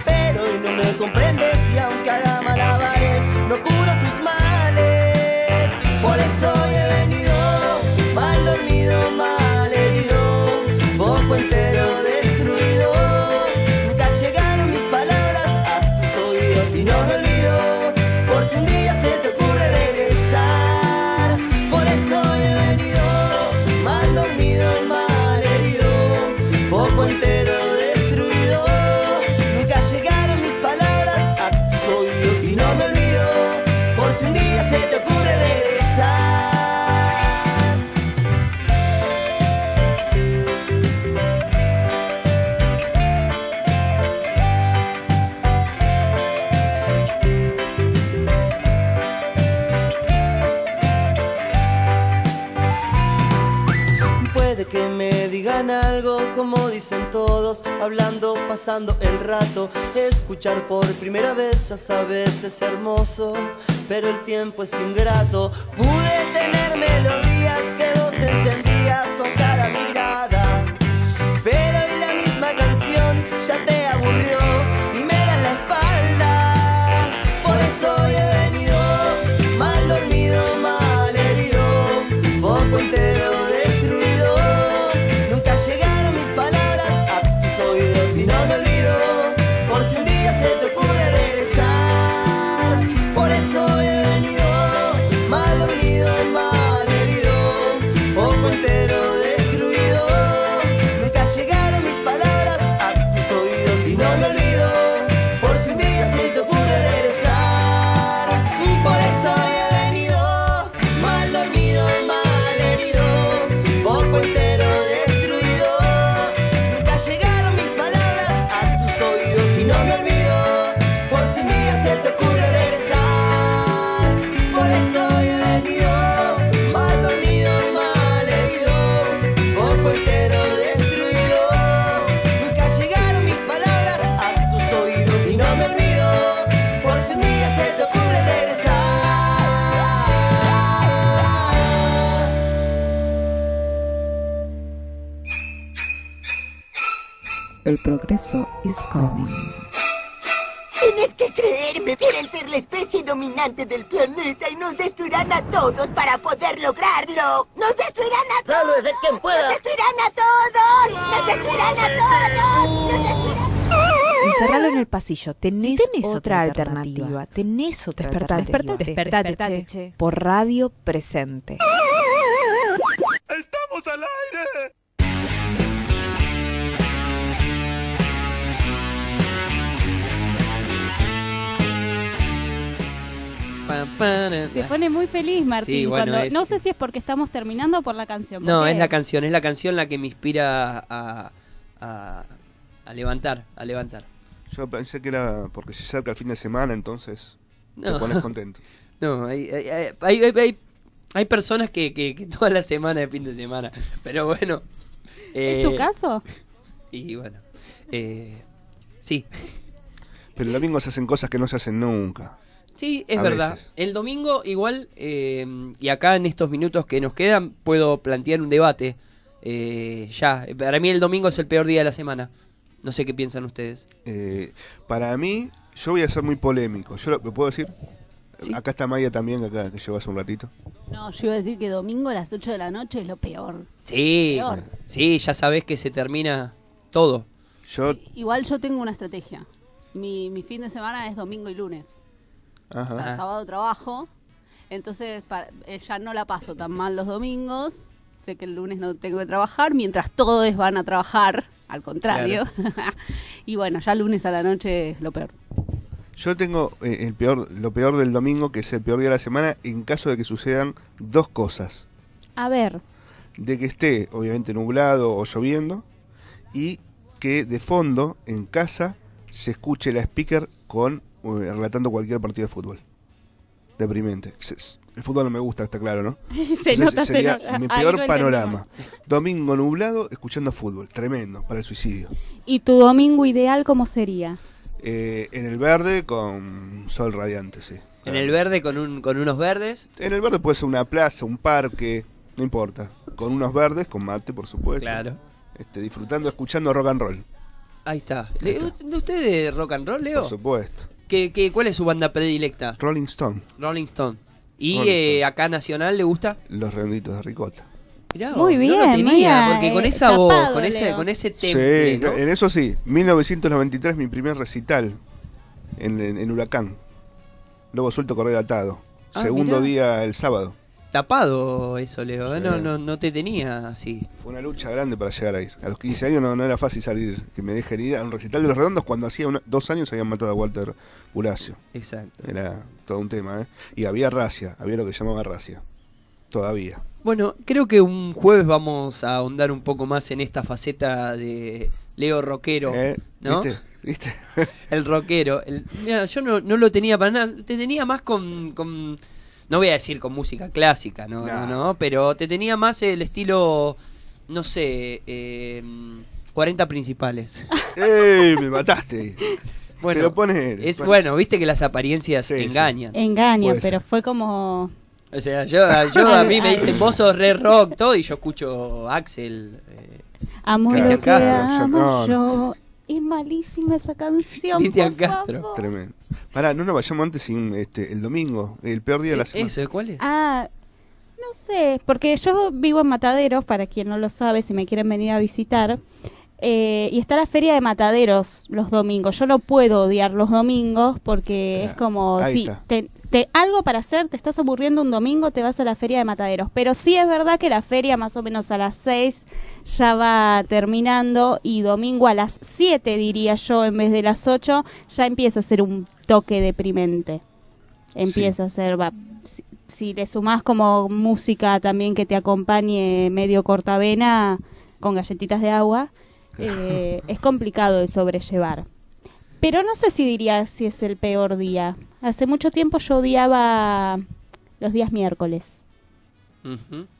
Pero hoy no me comprendes y aunque haga malabares, no hablando, pasando el rato. Escuchar por primera vez, ya sabes, es hermoso, pero el tiempo es ingrato. Pude tener melodías que vos El progreso is coming. Tienes que creerme, quieren ser la especie dominante del planeta y nos destruirán a todos para poder lograrlo. ¡Nos destruirán a todos! ¡Sálvese quien pueda! ¡Nos destruirán a todos! ¡Nos destruirán a todos! ¡Nos destruirán- Encerralo en el pasillo. Tenés, tenés otra, otra alternativa. alternativa. Tenés otra Despertate, alternativa. despertate, Despertate, despertate, che. che. Por radio presente. ¡Estamos al aire! Se pone muy feliz Martín. Sí, bueno, cuando, es- No sé si es porque estamos terminando o por la canción. No, ¿por qué es la canción, es la canción la que me inspira a, a, a levantar, a levantar. Yo pensé que era porque se acerca el fin de semana, entonces No. te pones contento. No, hay, hay, hay, hay, personas que, que, que toda la semana es fin de semana, pero bueno. ¿Es eh, tu caso? Y bueno, eh, sí, Pero el domingo se hacen cosas que no se hacen nunca. Sí, es A verdad. veces. El domingo igual, eh, y acá en estos minutos que nos quedan, puedo plantear un debate. Eh, ya, para mí el domingo es el peor día de la semana. No sé qué piensan ustedes. Eh, para mí, yo voy a ser muy polémico. ¿Yo lo, ¿lo puedo decir? Acá está Maya también, acá que llegó hace un ratito. No, yo iba a decir que domingo a las 8 de la noche es lo peor. Sí, Peor. sí, ya sabes que se termina todo. Yo, Igual yo tengo una estrategia. Mi, mi fin de semana es domingo y lunes. Ajá. O sea, sábado trabajo. Entonces pa- eh, ya no la paso tan mal los domingos. Sé que el lunes no tengo que trabajar, mientras todos van a trabajar. Al contrario. y bueno, ya lunes a la noche es lo peor. Yo tengo eh, el peor, lo peor del domingo, que es el peor día de la semana, en caso de que sucedan dos cosas. A ver. De que esté, obviamente, nublado o lloviendo, y que de fondo, en casa, se escuche la speaker con eh, relatando cualquier partido de fútbol. Deprimente. El fútbol no me gusta, está claro, ¿no? Se Entonces, nota, se sería nota. mi Ahí peor panorama. Domingo nublado, escuchando fútbol. Tremendo, para el suicidio. ¿Y tu domingo ideal cómo sería? Eh, en el verde con sol radiante, sí. En el verde con, un, con unos verdes. En el verde puede ser una plaza, un parque, no importa. Con unos verdes, con mate, por supuesto. Claro. Este, disfrutando, escuchando rock and roll. Ahí está. Le- ¿Usted de rock and roll, Leo? Por supuesto. ¿Qué, qué, cuál es su banda predilecta? Rolling Stone, Rolling Stone. ¿Y Rolling eh, acá nacional le gusta? los redonditos de ricota. Mirá, Muy no bien, lo tenía, mira, porque con eh, esa voz, con ese, con ese temple, sí, ¿no? en eso sí. 1993, mi primer recital en, en, en Huracán. Luego suelto correr atado. Ah, Segundo mirá. día el sábado. Tapado eso, Leo. ¿eh? Sí. No, no, no te tenía así. Fue una lucha grande para llegar a ir. A los 15 años no, no era fácil salir, que me dejen ir a un recital de los redondos cuando hacía una- dos años habían matado a Walter Bulacio. Exacto. Era todo un tema, ¿eh? Y había racia, había lo que llamaba racia. Todavía. Bueno, creo que un jueves vamos a ahondar un poco más en esta faceta de Leo Rockero, Eh, ¿no? ¿Viste? ¿Viste? El rockero. El- yo no, no lo tenía para nada. Te tenía más con, con- No voy a decir con música clásica, no, no, no. Pero te tenía más el estilo. No sé. Eh, 40 principales. ¡Ey! Me mataste. Bueno, Pero ponele, es, bueno, viste que las apariencias Sí, sí. engañan. Pero ser. fue como... O sea, yo, yo a mí me dicen vos sos re rock, todo, y yo escucho Axel. eh, Amo Cristian lo que Castro, yo amo no, yo. Es malísima esa canción, Cristian por Castro. favor. Tremendo. Pará, no nos vayamos antes sin este, el domingo, el peor día de la semana. ¿Eso? ¿Cuál es? Ah, no sé, porque yo vivo en Mataderos, para quien no lo sabe, si me quieren venir a visitar. eh, y está la feria de Mataderos los domingos. Yo no puedo odiar los domingos porque es como ahí si está. te, te- algo para hacer, te estás aburriendo un domingo, te vas a la feria de Mataderos. Pero sí es verdad que la feria más o menos a las 6 ya va terminando y domingo a las 7 diría yo en vez de las 8 ya empieza a ser un toque deprimente. Empieza a ser, va, si, si le sumás como música también que te acompañe medio cortavena con galletitas de agua, eh, es complicado de sobrellevar. Pero no sé si diría si es el peor día. Hace mucho tiempo yo odiaba los días miércoles,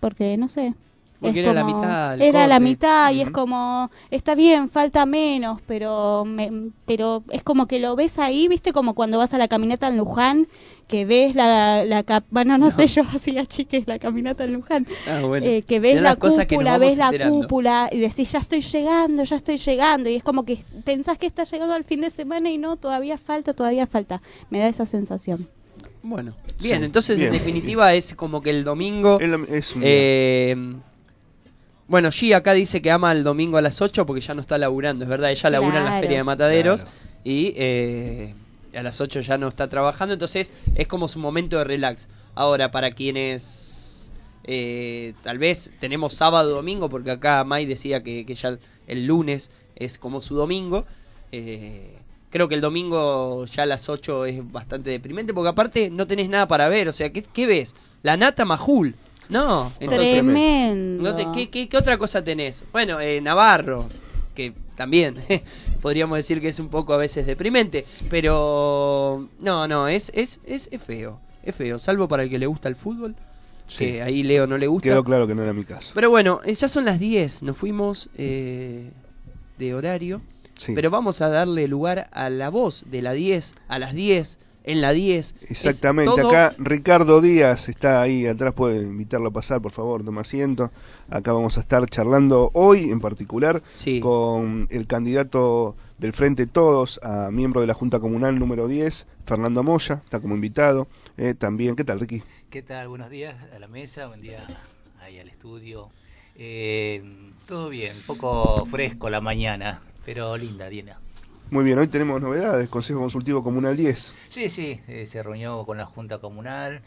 porque no sé, Porque es era la mitad, el Era la mitad y es como, está bien, falta menos, pero, me- pero es como que lo ves ahí, viste, como cuando vas a la caminata en Luján, que ves la, la cap- bueno, no, sé, yo hacía chiques la caminata en Luján, Ah, bueno. eh, que ves la cúpula, ves la enterando. cúpula y decís, ya estoy llegando, ya estoy llegando, y es como que pensás que está llegando al fin de semana y no, todavía falta, todavía falta. Me da esa sensación. Bueno, bien, Sí, entonces bien. en definitiva es como que el domingo... es un- eh, bueno, G acá dice que ama el domingo a las 8 porque ya no está laburando, es verdad, ella labura en la Claro. feria de mataderos Claro. y eh, a las 8 ya no está trabajando, entonces es como su momento de relax. Ahora, para quienes eh, tal vez tenemos sábado domingo, porque acá Mai decía que, que ya el lunes es como su domingo, eh, creo que el domingo ya a las 8 es bastante deprimente, porque aparte no tenés nada para ver, o sea, ¿qué, qué ves? La nata majul. No, entonces, Tremendo. no te- ¿qué, qué, qué otra cosa tenés? Bueno, eh, Navarro, que también podríamos decir que es un poco a veces deprimente, pero no, no, es, es, es, es feo, es feo, salvo para el que le gusta el fútbol, Sí. que ahí Leo no le gusta. Quedó claro que no era mi caso. Pero bueno, eh, ya son las 10, nos fuimos eh, de horario, Sí. pero vamos a darle lugar a la voz de la 10, a las 10, en la 10. Es Exactamente, todo- acá Ricardo Díaz está ahí atrás, puede invitarlo a pasar, por favor, toma asiento. Acá vamos a estar charlando hoy en particular con el candidato del Frente Todos a miembro de la Junta Comunal número 10, Fernando Moya, está como invitado. Eh, también, ¿qué tal, Ricky? ¿Qué tal? Buenos días a la mesa, buen día ahí al estudio. Eh, todo bien, un poco fresco la mañana, pero linda, Diana. Muy bien, hoy tenemos novedades, Consejo Consultivo Comunal 10. Sí, sí, eh, se reunió con la Junta Comunal,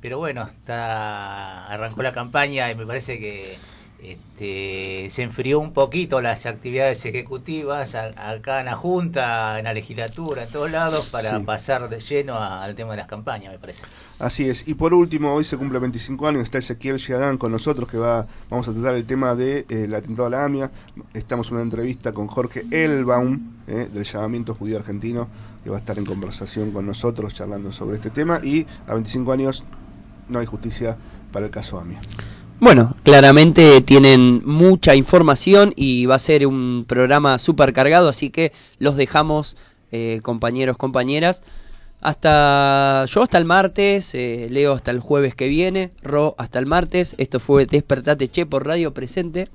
pero bueno, está arrancó la campaña y me parece que este, se enfrió un poquito las actividades ejecutivas a- acá en la Junta, en la legislatura, en todos lados, para Sí. pasar de lleno a- al tema de las campañas, me parece. Así es. Y por último, hoy se cumple 25 años, está Ezequiel Giadán con nosotros, que va vamos a tratar el tema del de, eh, atentado a la AMIA. Estamos en una entrevista con Jorge Elbaum, eh, del llamamiento judío argentino, que va a estar en conversación con nosotros charlando sobre este tema. Y a 25 años no hay justicia para el caso AMIA. Bueno, claramente tienen mucha información y va a ser un programa súper cargado, así que los dejamos, eh, compañeros, compañeras. Hasta yo hasta el martes, eh, Leo hasta el jueves que viene, Ro hasta el martes. Esto fue Despertate Che por Radio Presente.